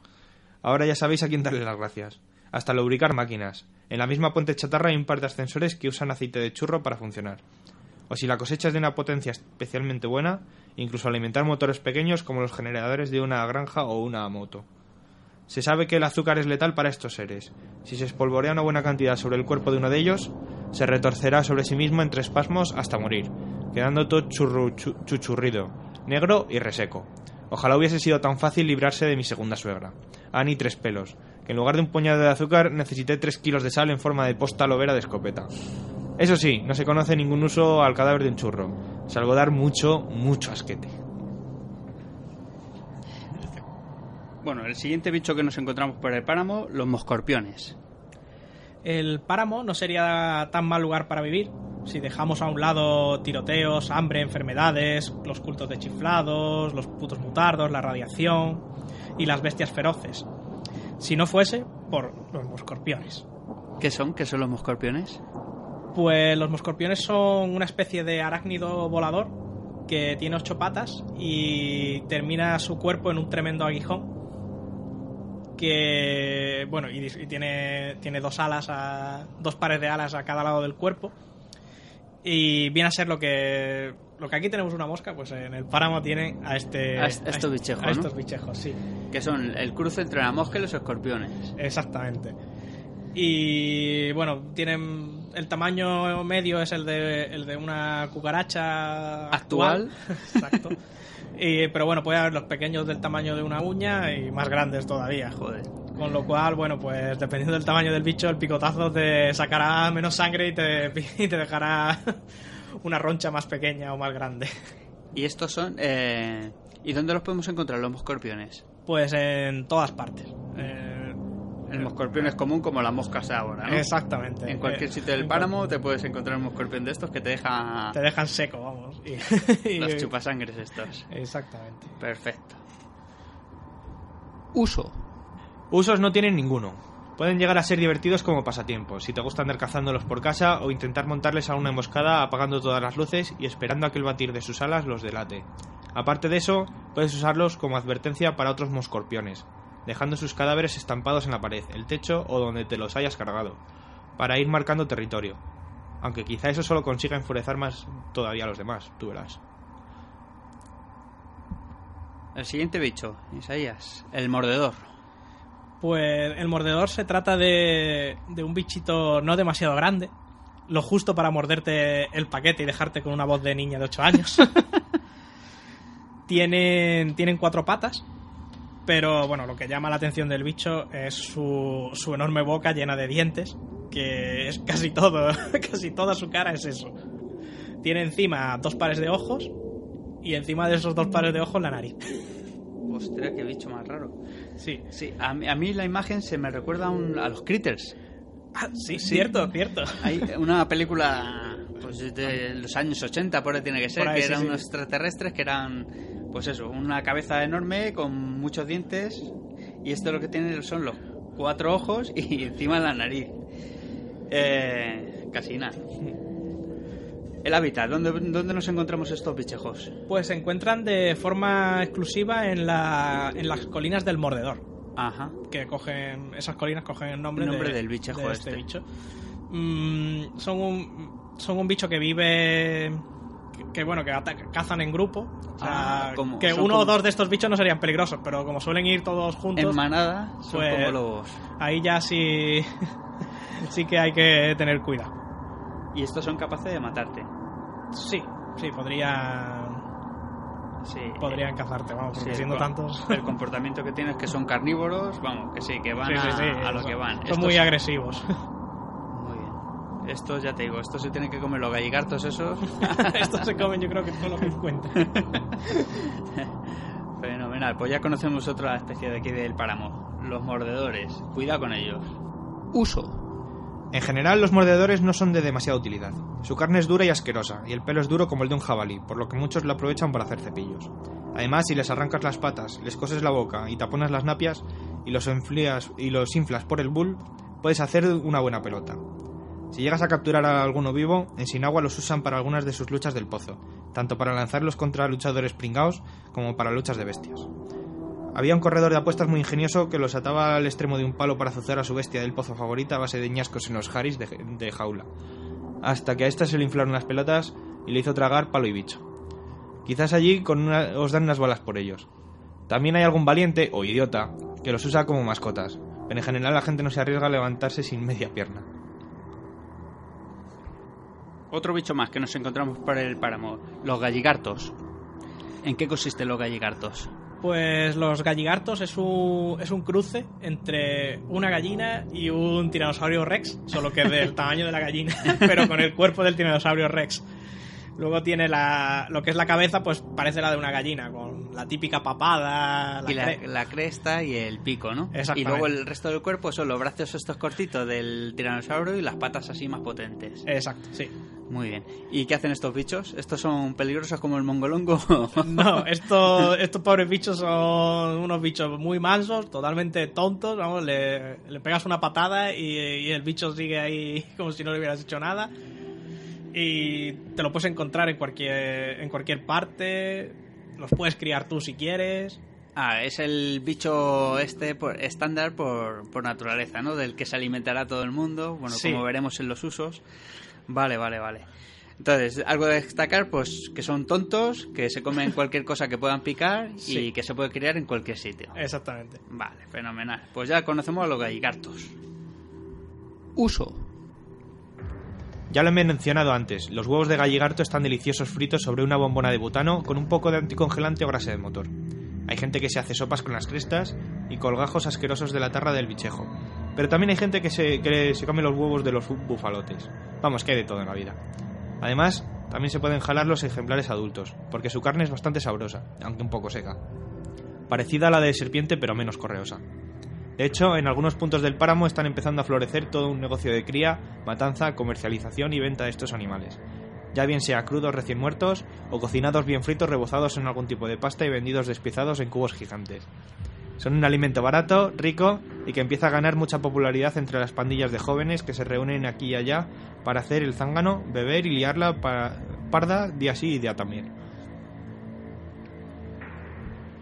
D: Ahora ya sabéis a quién darle las gracias. Hasta lubricar máquinas. En la misma puente chatarra hay un par de ascensores que usan aceite de churro para funcionar. O si la cosecha es de una potencia especialmente buena, incluso alimentar motores pequeños como los generadores de una granja o una moto. Se sabe que el azúcar es letal para estos seres. Si se espolvorea una buena cantidad sobre el cuerpo de uno de ellos, se retorcerá sobre sí mismo entre espasmos hasta morir, quedando todo churru- chu- chuchurrido, negro y reseco. Ojalá hubiese sido tan fácil librarse de mi segunda suegra, Annie Tres Pelos, que en lugar de un puñado de azúcar necesité tres kilos de sal en forma de posta lobera de escopeta. Eso sí, no se conoce ningún uso al cadáver de un churro, salvo dar mucho, mucho asquete.
A: Bueno, el siguiente bicho que nos encontramos por el páramo, los moscorpiones.
E: El páramo no sería tan mal lugar para vivir si dejamos a un lado tiroteos, hambre, enfermedades, los cultos de chiflados, los putos mutardos, la radiación y las bestias feroces. Si no fuese por los moscorpiones.
A: ¿Qué son? ¿Qué son los moscorpiones?
E: Pues los moscorpiones son una especie de arácnido volador que tiene ocho patas y termina su cuerpo en un tremendo aguijón que bueno y, tiene tiene dos alas a, dos pares de alas a cada lado del cuerpo y viene a ser lo que lo que aquí tenemos una mosca pues en el páramo tienen a este
A: A estos
E: est-
A: bichejos,
E: a
A: ¿no?
E: estos bichejos sí
A: Que son el cruce entre la mosca y los escorpiones.
E: Exactamente. Y bueno, tienen el tamaño medio es el de, el de una cucaracha
A: Actual.
E: Exacto. Y, pero bueno, puede haber los pequeños del tamaño de una uña y más grandes todavía.
A: Joder.
E: Con lo cual, bueno, pues dependiendo del tamaño del bicho, el picotazo te sacará menos sangre y te, y te dejará una roncha más pequeña o más grande.
A: Y estos son... eh, ¿Y dónde los podemos encontrar, los moscorpiones?
E: Pues en todas partes. Eh,
A: El moscorpión es común como las moscas ahora, ¿no?
E: Exactamente.
A: En cualquier
E: Eh,
A: sitio del páramo te puedes encontrar un moscorpión de estos que te deja
E: te dejan seco, vamos. Y- y-
A: los chupasangres estos.
E: Exactamente.
A: Perfecto. Uso.
D: Usos no tienen ninguno. Pueden llegar a ser divertidos como pasatiempos, si te gusta andar cazándolos por casa o intentar montarles a una emboscada apagando todas las luces y esperando a que el batir de sus alas los delate. Aparte de eso, puedes usarlos como advertencia para otros moscorpiones, dejando sus cadáveres estampados en la pared, el techo o donde te los hayas cargado, para ir marcando territorio. Aunque quizá eso solo consiga enfurecer más todavía a los demás, tú verás.
A: El siguiente bicho, Isaías. El mordedor.
E: Pues el mordedor se trata de, de un bichito no demasiado grande, lo justo para morderte el paquete y dejarte con una voz de niña de 8 años. tienen, tienen cuatro patas, pero bueno, lo que llama la atención del bicho es su, su enorme boca llena de dientes, que es casi todo, casi toda su cara es eso. Tiene encima dos pares de ojos y encima de esos dos pares de ojos la nariz.
A: Ostras, qué bicho más raro.
E: Sí,
A: Sí, a mí, a mí la imagen se me recuerda a, un- a los Critters.
E: Ah, sí, cierto, cierto.
A: Hay una película pues de los años 80, por ahí tiene que ser,
E: ahí,
A: que
E: sí,
A: eran
E: sí.
A: unos extraterrestres que eran, pues eso, una cabeza enorme con muchos dientes y esto lo que tiene son los cuatro ojos y encima la nariz. Eh, casi nada. El hábitat, ¿dónde, ¿dónde nos encontramos estos bichejos?
E: Pues se encuentran de forma exclusiva en, la, en las colinas del Mordedor,
A: Ajá.
E: que cogen esas colinas cogen el nombre,
A: El nombre
E: de-
A: del bichejo
E: de este
A: este.
E: bicho. Mm, son un son un bicho que vive que, bueno que cazan en grupo, o sea,
A: Ah,
E: que uno o dos de estos bichos no serían peligrosos, pero como suelen ir todos juntos,
A: En manada son
E: pues-
A: como lobos.
E: ahí ya sí sí que hay que tener cuidado.
A: Y estos son capaces de matarte.
E: Sí, sí podrían
A: Sí.
E: podrían cazarte, vamos, porque
A: Sí,
E: siendo
A: el
E: tantos
A: El comportamiento que tienen es que son carnívoros, vamos, que sí, que van
E: Sí,
A: a, a lo
E: son-
A: que van.
E: Son
A: Estos-
E: muy agresivos.
A: Estos, ya te digo, estos se tienen que comer los galligartos esos.
E: Estos se comen yo creo que todo lo que encuentran.
A: Fenomenal. Pues ya conocemos otra especie de aquí del páramo. Los mordedores. Cuidado con ellos.
D: Uso. En general, los mordedores no son de demasiada utilidad. Su carne es dura y asquerosa, y el pelo es duro como el de un jabalí, por lo que muchos lo aprovechan para hacer cepillos. Además, si les arrancas las patas, les coses la boca y taponas las napias y los, enfrías y los inflas por el bull, puedes hacer una buena pelota. Si llegas a capturar a alguno vivo, en Sinagua los usan para algunas de sus luchas del pozo, tanto para lanzarlos contra luchadores pringaos como para luchas de bestias. Había un corredor de apuestas muy ingenioso que los ataba al extremo de un palo para azuzar a su bestia del pozo favorita a base de ñascos en los haris de, jaula, hasta que a esta se le inflaron las pelotas y le hizo tragar palo y bicho. Quizás allí os dan unas balas por ellos. También hay algún valiente o idiota que los usa como mascotas, pero en general la gente no se arriesga a levantarse sin media pierna.
A: Otro bicho más que nos encontramos por el páramo, los galligartos. ¿En qué consisten los galligartos?
E: Pues los galligartos es un, es un cruce entre una gallina y un tiranosaurio rex, solo que del tamaño de la gallina, pero con el cuerpo del tiranosaurio rex. Luego tiene la, lo que es la cabeza, pues parece la de una gallina, con la típica papada, la
A: y la,
E: cre-
A: la cresta y el pico, ¿no? Y luego el resto del cuerpo son los brazos estos cortitos del tiranosaurio y las patas así más potentes.
E: Exacto, sí.
A: Muy bien. ¿Y qué hacen estos bichos? ¿Estos son peligrosos como el mongolongo?
E: No, estos, estos pobres bichos son unos bichos muy mansos, totalmente tontos. Vamos, le, le pegas una patada y, y el bicho sigue ahí como si no le hubieras hecho nada. Y te lo puedes encontrar en cualquier, en cualquier parte. Los puedes criar tú si quieres.
A: Ah, es el bicho este por- estándar por, por naturaleza, ¿no? Del que se alimentará todo el mundo, bueno,
E: Sí.
A: como veremos en los usos. Vale, vale, vale. Entonces, algo de destacar, pues que son tontos, que se comen cualquier cosa que puedan picar y que se puede criar en cualquier sitio.
E: Exactamente.
A: Vale, fenomenal. Pues ya conocemos a los galligartos. Uso.
D: Ya lo he mencionado antes, los huevos de galligarto están deliciosos fritos sobre una bombona de butano con un poco de anticongelante o grasa de motor. Hay gente que se hace sopas con las crestas y colgajos asquerosos de la tarra del bichejo. Pero también hay gente que se, que se come los huevos de los bu- bufalotes. Vamos, que hay de todo en la vida. Además, también se pueden jalar los ejemplares adultos, porque su carne es bastante sabrosa, aunque un poco seca. Parecida a la de serpiente, pero menos correosa. De hecho, en algunos puntos del páramo están empezando a florecer todo un negocio de cría, matanza, comercialización y venta de estos animales. Ya bien sea crudos recién muertos o cocinados bien fritos rebozados en algún tipo de pasta y vendidos despiezados en cubos gigantes. Son un alimento barato, rico y que empieza a ganar mucha popularidad entre las pandillas de jóvenes que se reúnen aquí y allá para hacer el zángano, beber y liarla para parda día sí y día también.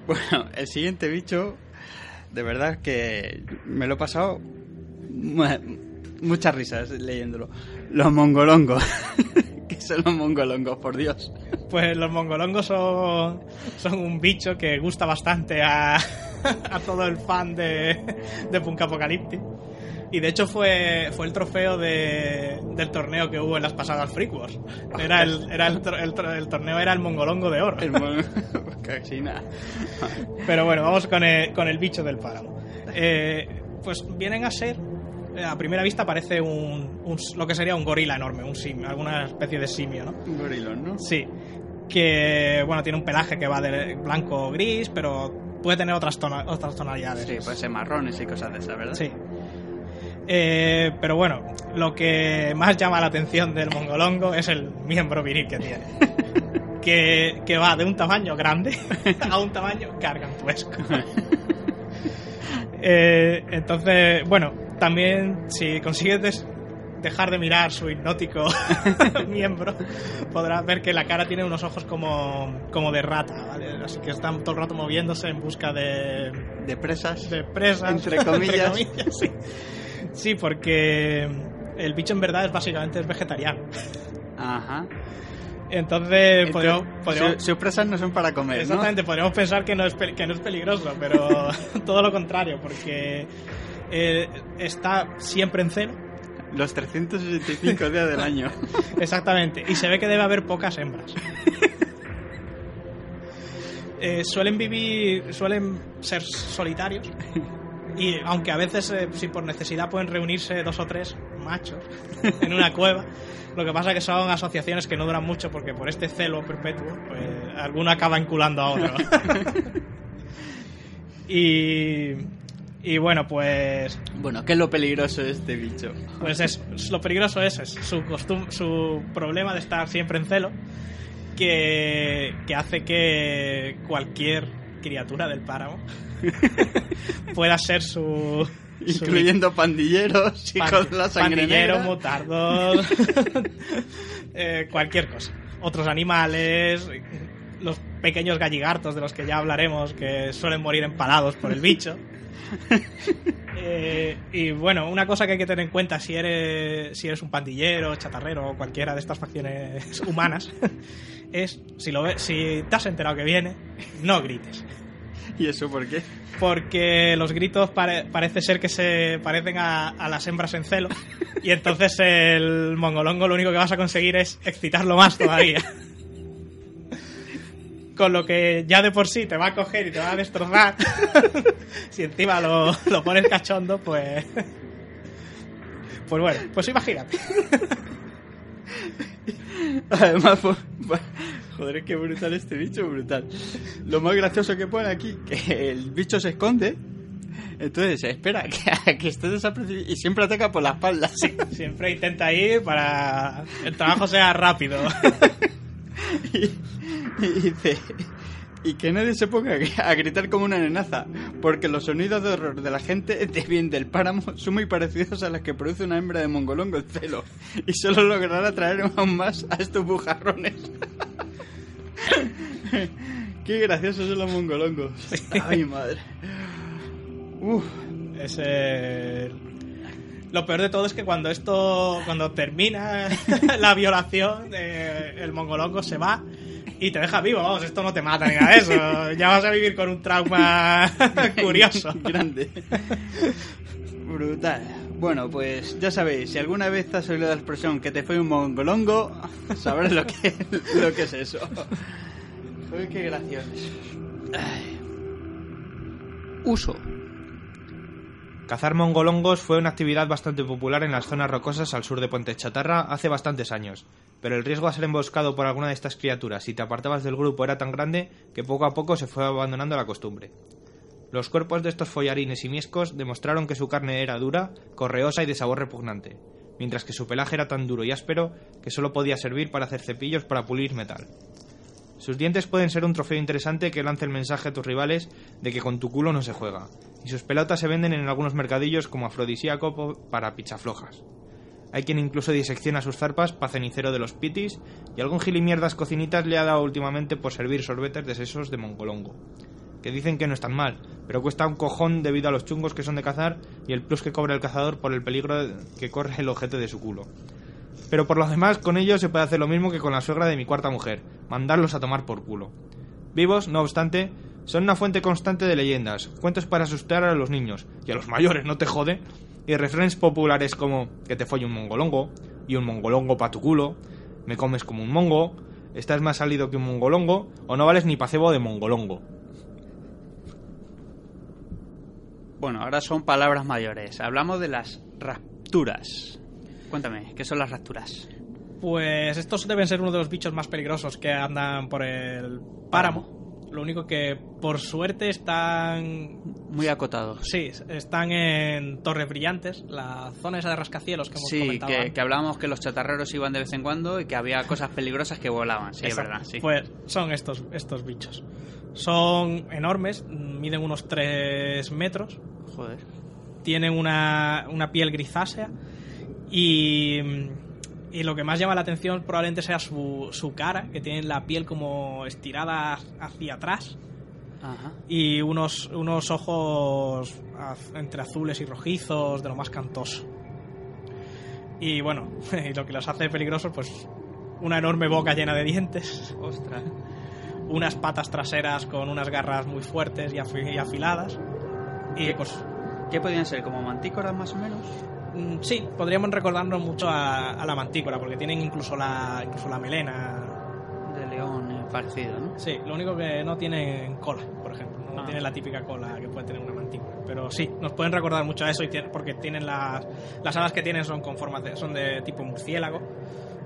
A: Bueno, el siguiente bicho, de verdad que me lo he pasado mu- muchas risas leyéndolo. Los mongolongos. ¿Qué son los mongolongos, por Dios?
E: Pues los mongolongos son, son un bicho que gusta bastante a, a todo el fan de, de Punk Apocalyptic. Y de hecho fue, fue el trofeo de- del torneo que hubo en las pasadas Freak Wars. Era el, era el, torneo era el mongolongo de oro.
A: El mon-.
E: Pero bueno, vamos con el, con el bicho del páramo. Eh, pues vienen a ser, eh, a primera vista parece un, un- lo que sería un gorila enorme, un simio, alguna especie de simio, ¿no?
A: Un gorilón, ¿no?
E: Sí. Que, bueno, tiene un pelaje que va de blanco o gris, pero puede tener otras, tona- otras tonalidades.
A: Sí, puede ser marrones y cosas de esas, ¿verdad?
E: Sí. Eh, pero bueno, lo que más llama la atención del mongolongo es el miembro viril que tiene. que, que va de un tamaño grande a un tamaño gargantuesco. Eh, entonces, bueno, también si consigues dejar de mirar su hipnótico miembro, podrás ver que la cara tiene unos ojos como, como de rata, ¿vale? Así que están todo el rato moviéndose en busca de,
A: De presas.
E: de presas.
A: Entre comillas.
E: sí. Sí, porque el bicho en verdad es básicamente es vegetariano.
A: Ajá.
E: Entonces, podríamos,
A: Entonces,
E: podríamos-
A: su- sus presas no son para comer, ¿no?
E: exactamente, podríamos pensar que no es, que no es peligroso, pero todo lo contrario, porque eh, está siempre en celo.
A: Los 365 días del año.
E: Exactamente, y se ve que debe haber pocas hembras. Eh, suelen vivir, suelen ser solitarios. Y aunque a veces, eh, si por necesidad pueden reunirse dos o tres machos en una cueva, lo que pasa es que son asociaciones que no duran mucho porque por este celo perpetuo, pues alguno acaba enculando a otro. y, y bueno, pues
A: Bueno, ¿qué es lo peligroso de este bicho?
E: pues es, lo peligroso es, es su, costum- su problema de estar siempre en celo, que, que hace que cualquier criatura del páramo pueda ser su,
A: Incluyendo pandilleros, hijos de la sangre
E: pandilleros,
A: negra.
E: mutardos, eh, cualquier cosa. Otros animales, los pequeños galligartos de los que ya hablaremos, que suelen morir empalados por el bicho. Eh, y bueno, una cosa que hay que tener en cuenta si eres, si eres un pandillero, chatarrero o cualquiera de estas facciones humanas es si, lo ves, si te has enterado que viene, no grites.
A: ¿Y eso por qué?
E: Porque los gritos pare- parece ser que se parecen a, a las hembras en celo. Y entonces el mongolongo lo único que vas a conseguir es excitarlo más todavía. Con lo que ya de por sí te va a coger y te va a destrozar. si encima lo, lo pones cachondo, pues. Pues bueno, pues imagínate.
A: Además, pues, pues, joder, es que brutal este bicho, brutal. Lo más gracioso que pone aquí, que el bicho se esconde, entonces espera que, que esté desapercibido y siempre ataca por la espalda.
E: Siempre intenta ir para el trabajo sea rápido.
A: y, y dice y que nadie se ponga a gritar como una nenaza porque los sonidos de horror de la gente de bien del páramo son muy parecidos a los que produce una hembra de mongolongo en celo y solo logrará atraer aún más a estos bujarrones. Qué graciosos son los mongolongos. Ay madre. Uf.
E: Es el- Lo peor de todo es que cuando esto, cuando termina la violación, eh, el mongolongo se va y te deja vivo. Vamos, esto no te mata ni nada de eso. Ya vas a vivir con un trauma curioso.
A: grande brutal bueno pues ya sabéis si alguna vez has oído la expresión que te fue un mongolongo sabrás lo que lo que es eso Joder, qué gracioso uso
D: Cazar mongolongos fue una actividad bastante popular en las zonas rocosas al sur de Puente Chatarra hace bastantes años, pero el riesgo a ser emboscado por alguna de estas criaturas si te apartabas del grupo era tan grande que poco a poco se fue abandonando la costumbre. Los cuerpos de estos follarines y miescos demostraron que su carne era dura, correosa y de sabor repugnante, mientras que su pelaje era tan duro y áspero que solo podía servir para hacer cepillos para pulir metal. Sus dientes pueden ser un trofeo interesante que lance el mensaje a tus rivales de que con tu culo no se juega, y sus pelotas se venden en algunos mercadillos como afrodisíaco para pichaflojas. Hay quien incluso disecciona sus zarpas para cenicero de los pitis, y algún gilimierdas cocinitas le ha dado últimamente por servir sorbetes de sesos de mongolongo. Que dicen que no están mal, pero cuesta un cojón debido a los chungos que son de cazar y el plus que cobra el cazador por el peligro que corre el ojete de su culo. Pero por lo demás, con ellos se puede hacer lo mismo que con la suegra de mi cuarta mujer, mandarlos a tomar por culo. Vivos, no obstante, son una fuente constante de leyendas, cuentos para asustar a los niños, y a los mayores, no te jode, y refranes populares como que te folle un mongolongo, y un mongolongo pa' tu culo, me comes como un mongo, estás más salido que un mongolongo, o no vales ni pacebo de mongolongo.
A: bueno ahora son palabras mayores hablamos de las rapturas cuéntame qué son las rapturas
E: Pues estos deben ser uno de los bichos más peligrosos que andan por el páramo. Lo único que por suerte están
A: muy acotados
E: Sí, están en Torres Brillantes, la zona esa de rascacielos que hemos
A: Sí,
E: comentado
A: que,
E: antes.
A: que hablábamos que los chatarreros iban de vez en cuando y que había cosas peligrosas que volaban, sí, es verdad, sí.
E: Pues son estos, estos bichos. Son enormes, miden unos 3 metros,
A: Joder.
E: tienen una, una piel grisácea y, y lo que más llama la atención probablemente sea su, su cara, que tiene la piel como estirada hacia atrás
A: Ajá.
E: y unos, unos ojos az- entre azules y rojizos de lo más cantoso. Y bueno, y lo que los hace peligrosos, pues una enorme boca llena de dientes,
A: Ostras.
E: unas patas traseras con unas garras muy fuertes y, afi- y afiladas. Y pues
A: ¿Qué podían ser? ¿Como mantícoras más o menos?
E: Mm, sí, podríamos recordarnos mucho a, a la mantícora, porque tienen incluso la, incluso la melena.
A: De león eh, parecido, ¿no?
E: Sí, lo único que no tienen cola, por ejemplo. No
A: Ah.
E: tienen la típica cola que puede tener una mantícora. Pero sí, nos pueden recordar mucho a eso y porque tienen las, las alas que tienen son con formas de, son de tipo murciélago.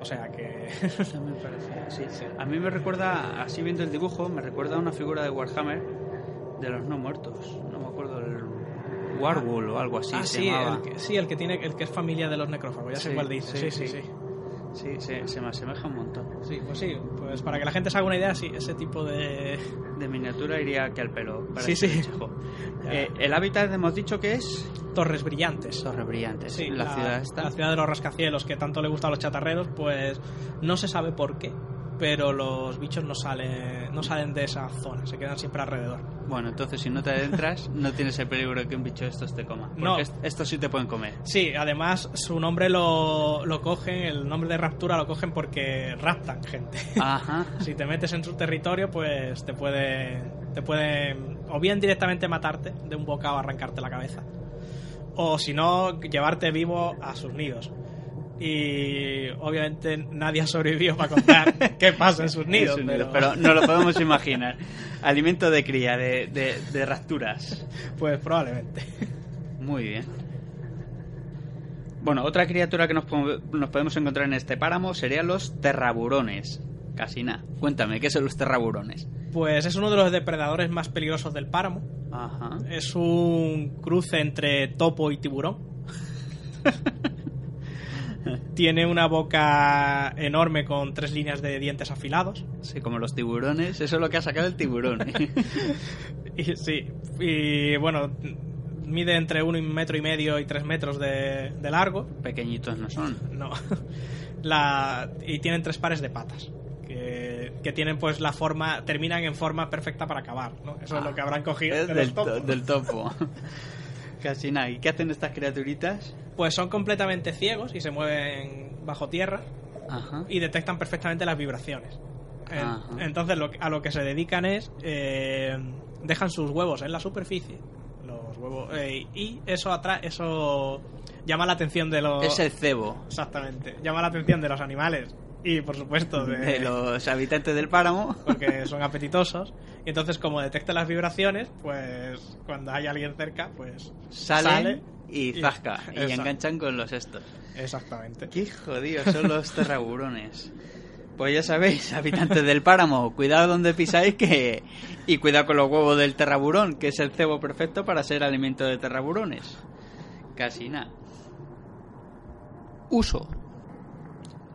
E: O sea que
A: sí. A mí me recuerda, así viendo el dibujo, me recuerda a una figura de Warhammer de los no muertos. No me acuerdo, el Warwool o algo así
E: ah,
A: se
E: sí,
A: llamaba.
E: el que, sí, el que tiene el que es familia de los necrófagos, ya sé
A: Sí,
E: cuál dice. Sí,
A: sí,
E: sí, sí.
A: se, se me asemeja un montón.
E: Sí, pues sí, pues para que la gente se haga una idea, sí, ese tipo de
A: De miniatura iría que al pelo. para
E: Sí,
A: este
E: sí.
A: Eh, el hábitat hemos dicho que es
E: Torres Brillantes.
A: Torres Brillantes.
E: Sí,
A: la, ciudad esta.
E: la ciudad de los rascacielos que tanto le gusta a los chatarreros, pues no se sabe por qué, pero los bichos no salen, no salen de esa zona, se quedan siempre alrededor.
A: Bueno, entonces si no te adentras, no tienes el peligro de que un bicho de estos te coma. Porque
E: No.
A: est- estos sí te pueden comer.
E: Sí, además su nombre lo, lo cogen, el nombre de raptura lo cogen porque raptan gente.
A: Ajá.
E: si te metes en su territorio, pues te puede, te puede o bien directamente matarte de un bocado, arrancarte la cabeza, o si no, llevarte vivo a sus nidos. Y obviamente nadie ha sobrevivido para contar qué pasa en sus nidos. Pero,
A: nido, pero no lo podemos imaginar. Alimento de cría, de, de, de rapturas.
E: Pues probablemente.
A: Muy bien. Bueno, otra criatura que nos podemos encontrar en este páramo serían los terraburones. Casi nada. Cuéntame, ¿qué son los terraburones?
E: Pues es uno de los depredadores más peligrosos del páramo.
A: Ajá.
E: Es un cruce entre topo y tiburón. Tiene una boca enorme con tres líneas de dientes afilados.
A: Sí, como los tiburones. Eso es lo que ha sacado el tiburón.
E: Y sí, y bueno, mide entre un metro y medio y tres metros de, de largo.
A: Pequeñitos no son.
E: No. La, y tienen tres pares de patas. Que, tienen pues la forma, terminan en forma perfecta para acabar. ¿no? Eso es lo que habrán cogido de
A: del,
E: los
A: to-
E: topos.
A: del topo. Casi nada. ¿Y qué hacen estas criaturitas?
E: Pues son completamente ciegos y se mueven bajo tierra
A: Ajá.
E: y detectan perfectamente las vibraciones.
A: Ajá.
E: entonces lo a lo que se dedican es eh, dejan sus huevos en la superficie los huevos eh, y eso atrae eso llama la atención de los
A: Es el cebo
E: exactamente llama la atención de los animales y por supuesto de,
A: de los habitantes del páramo.
E: porque son apetitosos y entonces como detectan las vibraciones pues cuando hay alguien cerca pues
A: Salen
E: sale
A: y zasca. Y, enganchan con los estos.
E: exactamente
A: Qué jodidos son los terraburones. Pues ya sabéis, habitantes del páramo, cuidado donde pisáis que y cuidado con los huevos del terraburón, que es el cebo perfecto para ser alimento de terraburones. Casi nada. Uso.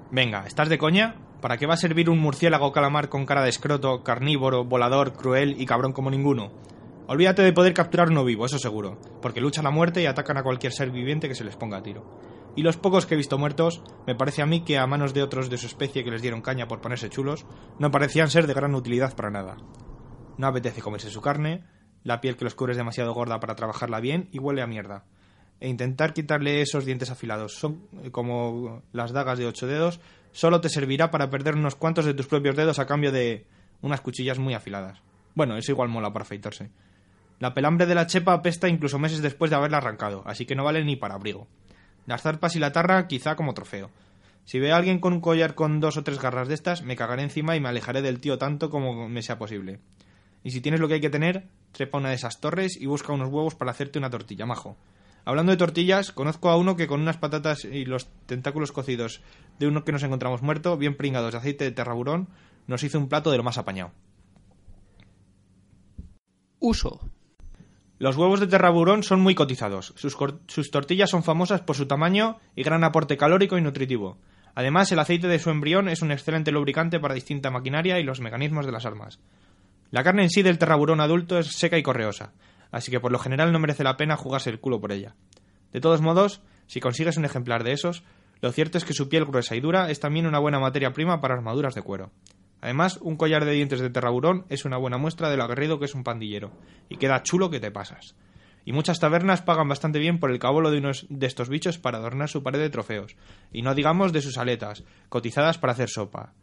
D: Venga, ¿estás de coña? ¿Para qué va a servir un murciélago calamar con cara de escroto, carnívoro, volador, cruel y cabrón como ninguno? Olvídate de poder capturar uno vivo, eso seguro, porque luchan a muerte y atacan a cualquier ser viviente que se les ponga a tiro. Y los pocos que he visto muertos, me parece a mí que a manos de otros de su especie que les dieron caña por ponerse chulos, no parecían ser de gran utilidad para nada. No apetece comerse su carne, la piel que los cubre es demasiado gorda para trabajarla bien y huele a mierda. E intentar quitarle esos dientes afilados, son eh, como las dagas de ocho dedos, solo te servirá para perder unos cuantos de tus propios dedos a cambio de unas cuchillas muy afiladas. Bueno, eso igual mola para afeitarse. La pelambre de la chepa apesta incluso meses después de haberla arrancado, así que no vale ni para abrigo. Las zarpas y la tarra quizá como trofeo. Si veo a alguien con un collar con dos o tres garras de estas, me cagaré encima y me alejaré del tío tanto como me sea posible. Y si tienes lo que hay que tener, trepa una de esas torres y busca unos huevos para hacerte una tortilla, majo. Hablando de tortillas, conozco a uno que con unas patatas y los tentáculos cocidos de uno que nos encontramos muerto, bien pringados de aceite de terraburón, nos hizo un plato de lo más apañado.
A: Uso.
D: Los huevos de terraburón son muy cotizados. Sus, tortillas son famosas por su tamaño y gran aporte calórico y nutritivo. Además, el aceite de su embrión es un excelente lubricante para distinta maquinaria y los mecanismos de las armas. La carne en sí del terraburón adulto es seca y correosa, así que por lo general no merece la pena jugarse el culo por ella. De todos modos, si consigues un ejemplar de esos, lo cierto es que su piel gruesa y dura es también una buena materia prima para armaduras de cuero. Además, un collar de dientes de terraburón es una buena muestra de lo aguerrido que es un pandillero, y queda chulo que te pasas. Y muchas tabernas pagan bastante bien por el cabolo de unos de estos bichos para adornar su pared de trofeos, y no digamos de sus aletas, cotizadas para hacer sopa,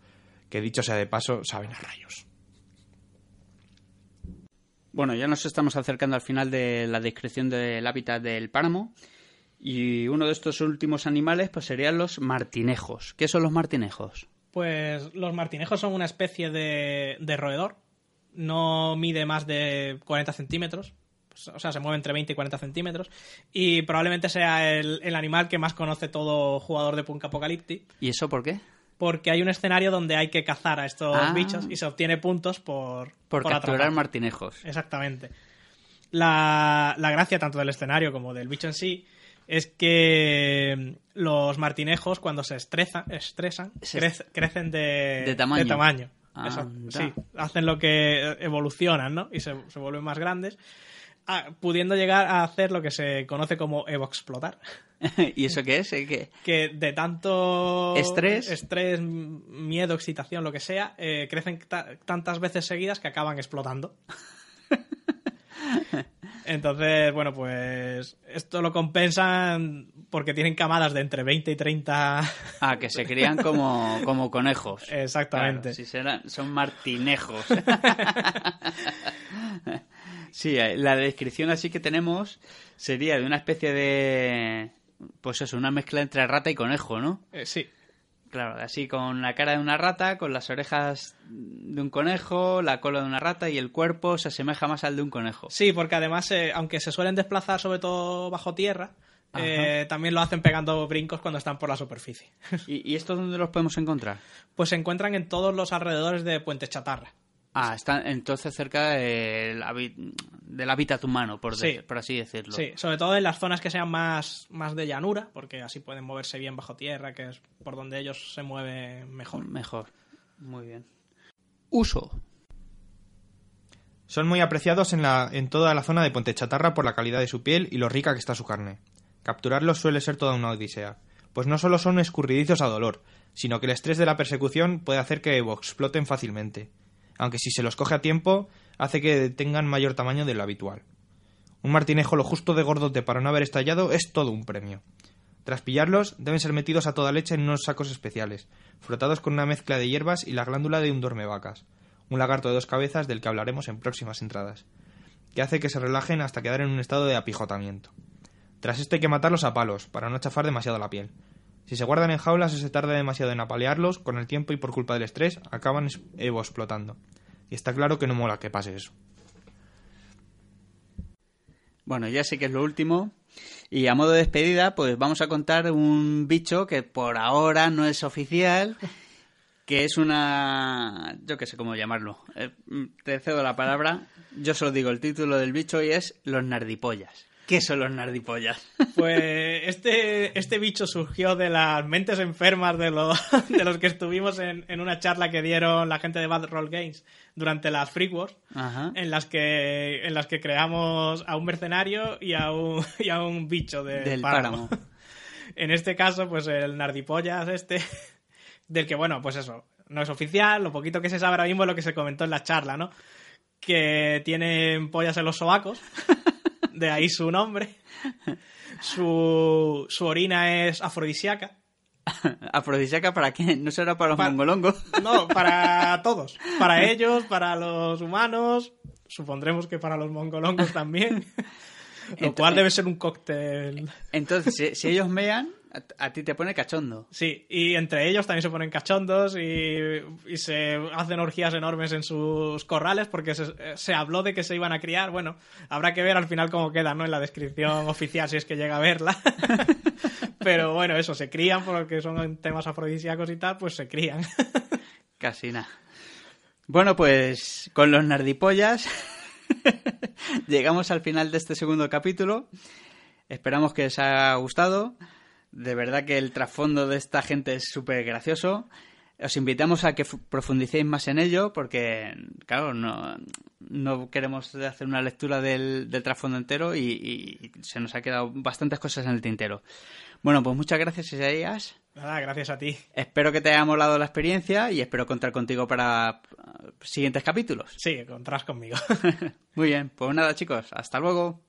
D: que dicho sea de paso, saben a rayos.
A: Bueno, ya nos estamos acercando al final de la descripción del hábitat del páramo. Y uno de estos últimos animales pues serían los martinejos. ¿Qué son los martinejos?
E: Pues los martinejos son una especie de, de roedor. No mide más de 40 centímetros. Pues, O sea, se mueve entre 20 y 40 centímetros. Y probablemente sea el, el animal que más conoce todo jugador de Punk Apocalyptic.
A: ¿Y eso por qué?
E: Porque hay un escenario donde hay que cazar a estos
A: Ah.
E: bichos y se obtiene puntos por,
A: Por, capturar
E: atrapar.
A: martinejos.
E: Exactamente. La, la gracia tanto del escenario como del bicho en sí es que los martinejos cuando se estresa- estresan
A: Se-
E: crecen de,
A: De tamaño.
E: tamaño.
A: Anda.
E: Eso, sí, hacen lo que evolucionan, ¿no? Y se, se vuelven más grandes. Pudiendo llegar a hacer lo que se conoce como evoexplotar.
A: ¿Y eso qué es? ¿Eh? ¿Qué?
E: Que de tanto
A: Estrés.
E: estrés miedo, excitación, lo que sea, eh, crecen ta- tantas veces seguidas que acaban explotando. Entonces, bueno, pues esto lo compensan porque tienen camadas de entre 20 y 30.
A: Ah, que se crían como, como conejos.
E: Exactamente.
A: Claro, si serán, son martinejos. Sí, eh, la descripción así que tenemos sería de una especie de... Pues eso, una mezcla entre rata y conejo, ¿no?
E: Eh, sí.
A: Claro, así con la cara de una rata, con las orejas de un conejo, la cola de una rata y el cuerpo se asemeja más al de un conejo.
E: Sí, porque además, eh, aunque se suelen desplazar sobre todo bajo tierra, eh, también lo hacen pegando brincos cuando están por la superficie.
A: ¿Y, y esto dónde los podemos encontrar?
E: Pues se encuentran en todos los alrededores de Puente Chatarra.
A: Ah, están entonces cerca del, del hábitat humano, por, de-
E: Sí.
A: por así decirlo.
E: Sí, sobre todo en las zonas que sean más, más de llanura, porque así pueden moverse bien bajo tierra, que es por donde ellos se mueven mejor.
A: Mejor. Muy bien. Uso.
D: Son muy apreciados en, la, en toda la zona de Puente Chatarra por la calidad de su piel y lo rica que está su carne. Capturarlos suele ser toda una odisea, pues no solo son escurridizos a dolor, sino que el estrés de la persecución puede hacer que exploten fácilmente, aunque si se los coge a tiempo hace que tengan mayor tamaño de lo habitual. Un martinejo lo justo de gordote para no haber estallado es todo un premio. Tras pillarlos, deben ser metidos a toda leche en unos sacos especiales, frotados con una mezcla de hierbas y la glándula de un dormevacas, un lagarto de dos cabezas del que hablaremos en próximas entradas, que hace que se relajen hasta quedar en un estado de apijotamiento. Tras esto hay que matarlos a palos, para no chafar demasiado la piel. Si se guardan en jaulas o se tarda demasiado en apalearlos, con el tiempo y por culpa del estrés, acaban evo explotando. Y está claro que no mola que pase eso.
A: Bueno, ya sé que es lo último. Y a modo de despedida, pues vamos a contar un bicho que por ahora no es oficial, que es una... yo qué sé cómo llamarlo. Eh, mm, te cedo la palabra. Yo solo digo el título del bicho y es Los Nardipollas. ¿Qué son los Nardipollas?
E: Pues este, este bicho surgió de las mentes enfermas de, los de los que estuvimos en, en una charla que dieron la gente de Bad Roll Games durante las Freak Wars,
A: Ajá.
E: en las que en las que creamos a un mercenario y a un, y a un bicho de
A: Del
E: páramo.
A: páramo.
E: En este caso, pues el Nardipollas este, del que, bueno, pues eso, no es oficial, lo poquito que se sabe ahora mismo es lo que se comentó en la charla, ¿no? Que tienen pollas en los sobacos, de ahí su nombre. Su, su orina es afrodisíaca.
A: ¿Afrodisíaca para quién? ¿No será para los mongolongos?
E: No, para todos. Para ellos, para los humanos, supondremos que para los mongolongos también. Lo cual debe ser un cóctel.
A: Entonces, si, si ellos mean, a, a ti te pone cachondo.
E: Sí, y entre ellos también se ponen cachondos y, y se hacen orgías enormes en sus corrales porque se, se habló de que se iban a criar. Bueno, habrá que ver al final cómo queda, ¿no? En la descripción oficial, si es que llega a verla. Pero bueno, eso, se crían porque son temas afrodisíacos y tal, pues se crían.
A: Casi nada. Bueno, pues con los nardipollas llegamos al final de este segundo capítulo. Esperamos que os haya gustado. De verdad que el trasfondo de esta gente es súper gracioso. Os invitamos a que fu- profundicéis más en ello porque, claro, no, no queremos hacer una lectura del, del trasfondo entero y, y se nos ha quedado bastantes cosas en el tintero. Bueno, pues muchas gracias, Isaías.
E: Nada, gracias a ti.
A: Espero que te haya molado la experiencia y espero contar contigo para uh, siguientes capítulos.
E: Sí, contarás conmigo.
A: Muy bien, pues nada chicos, hasta luego.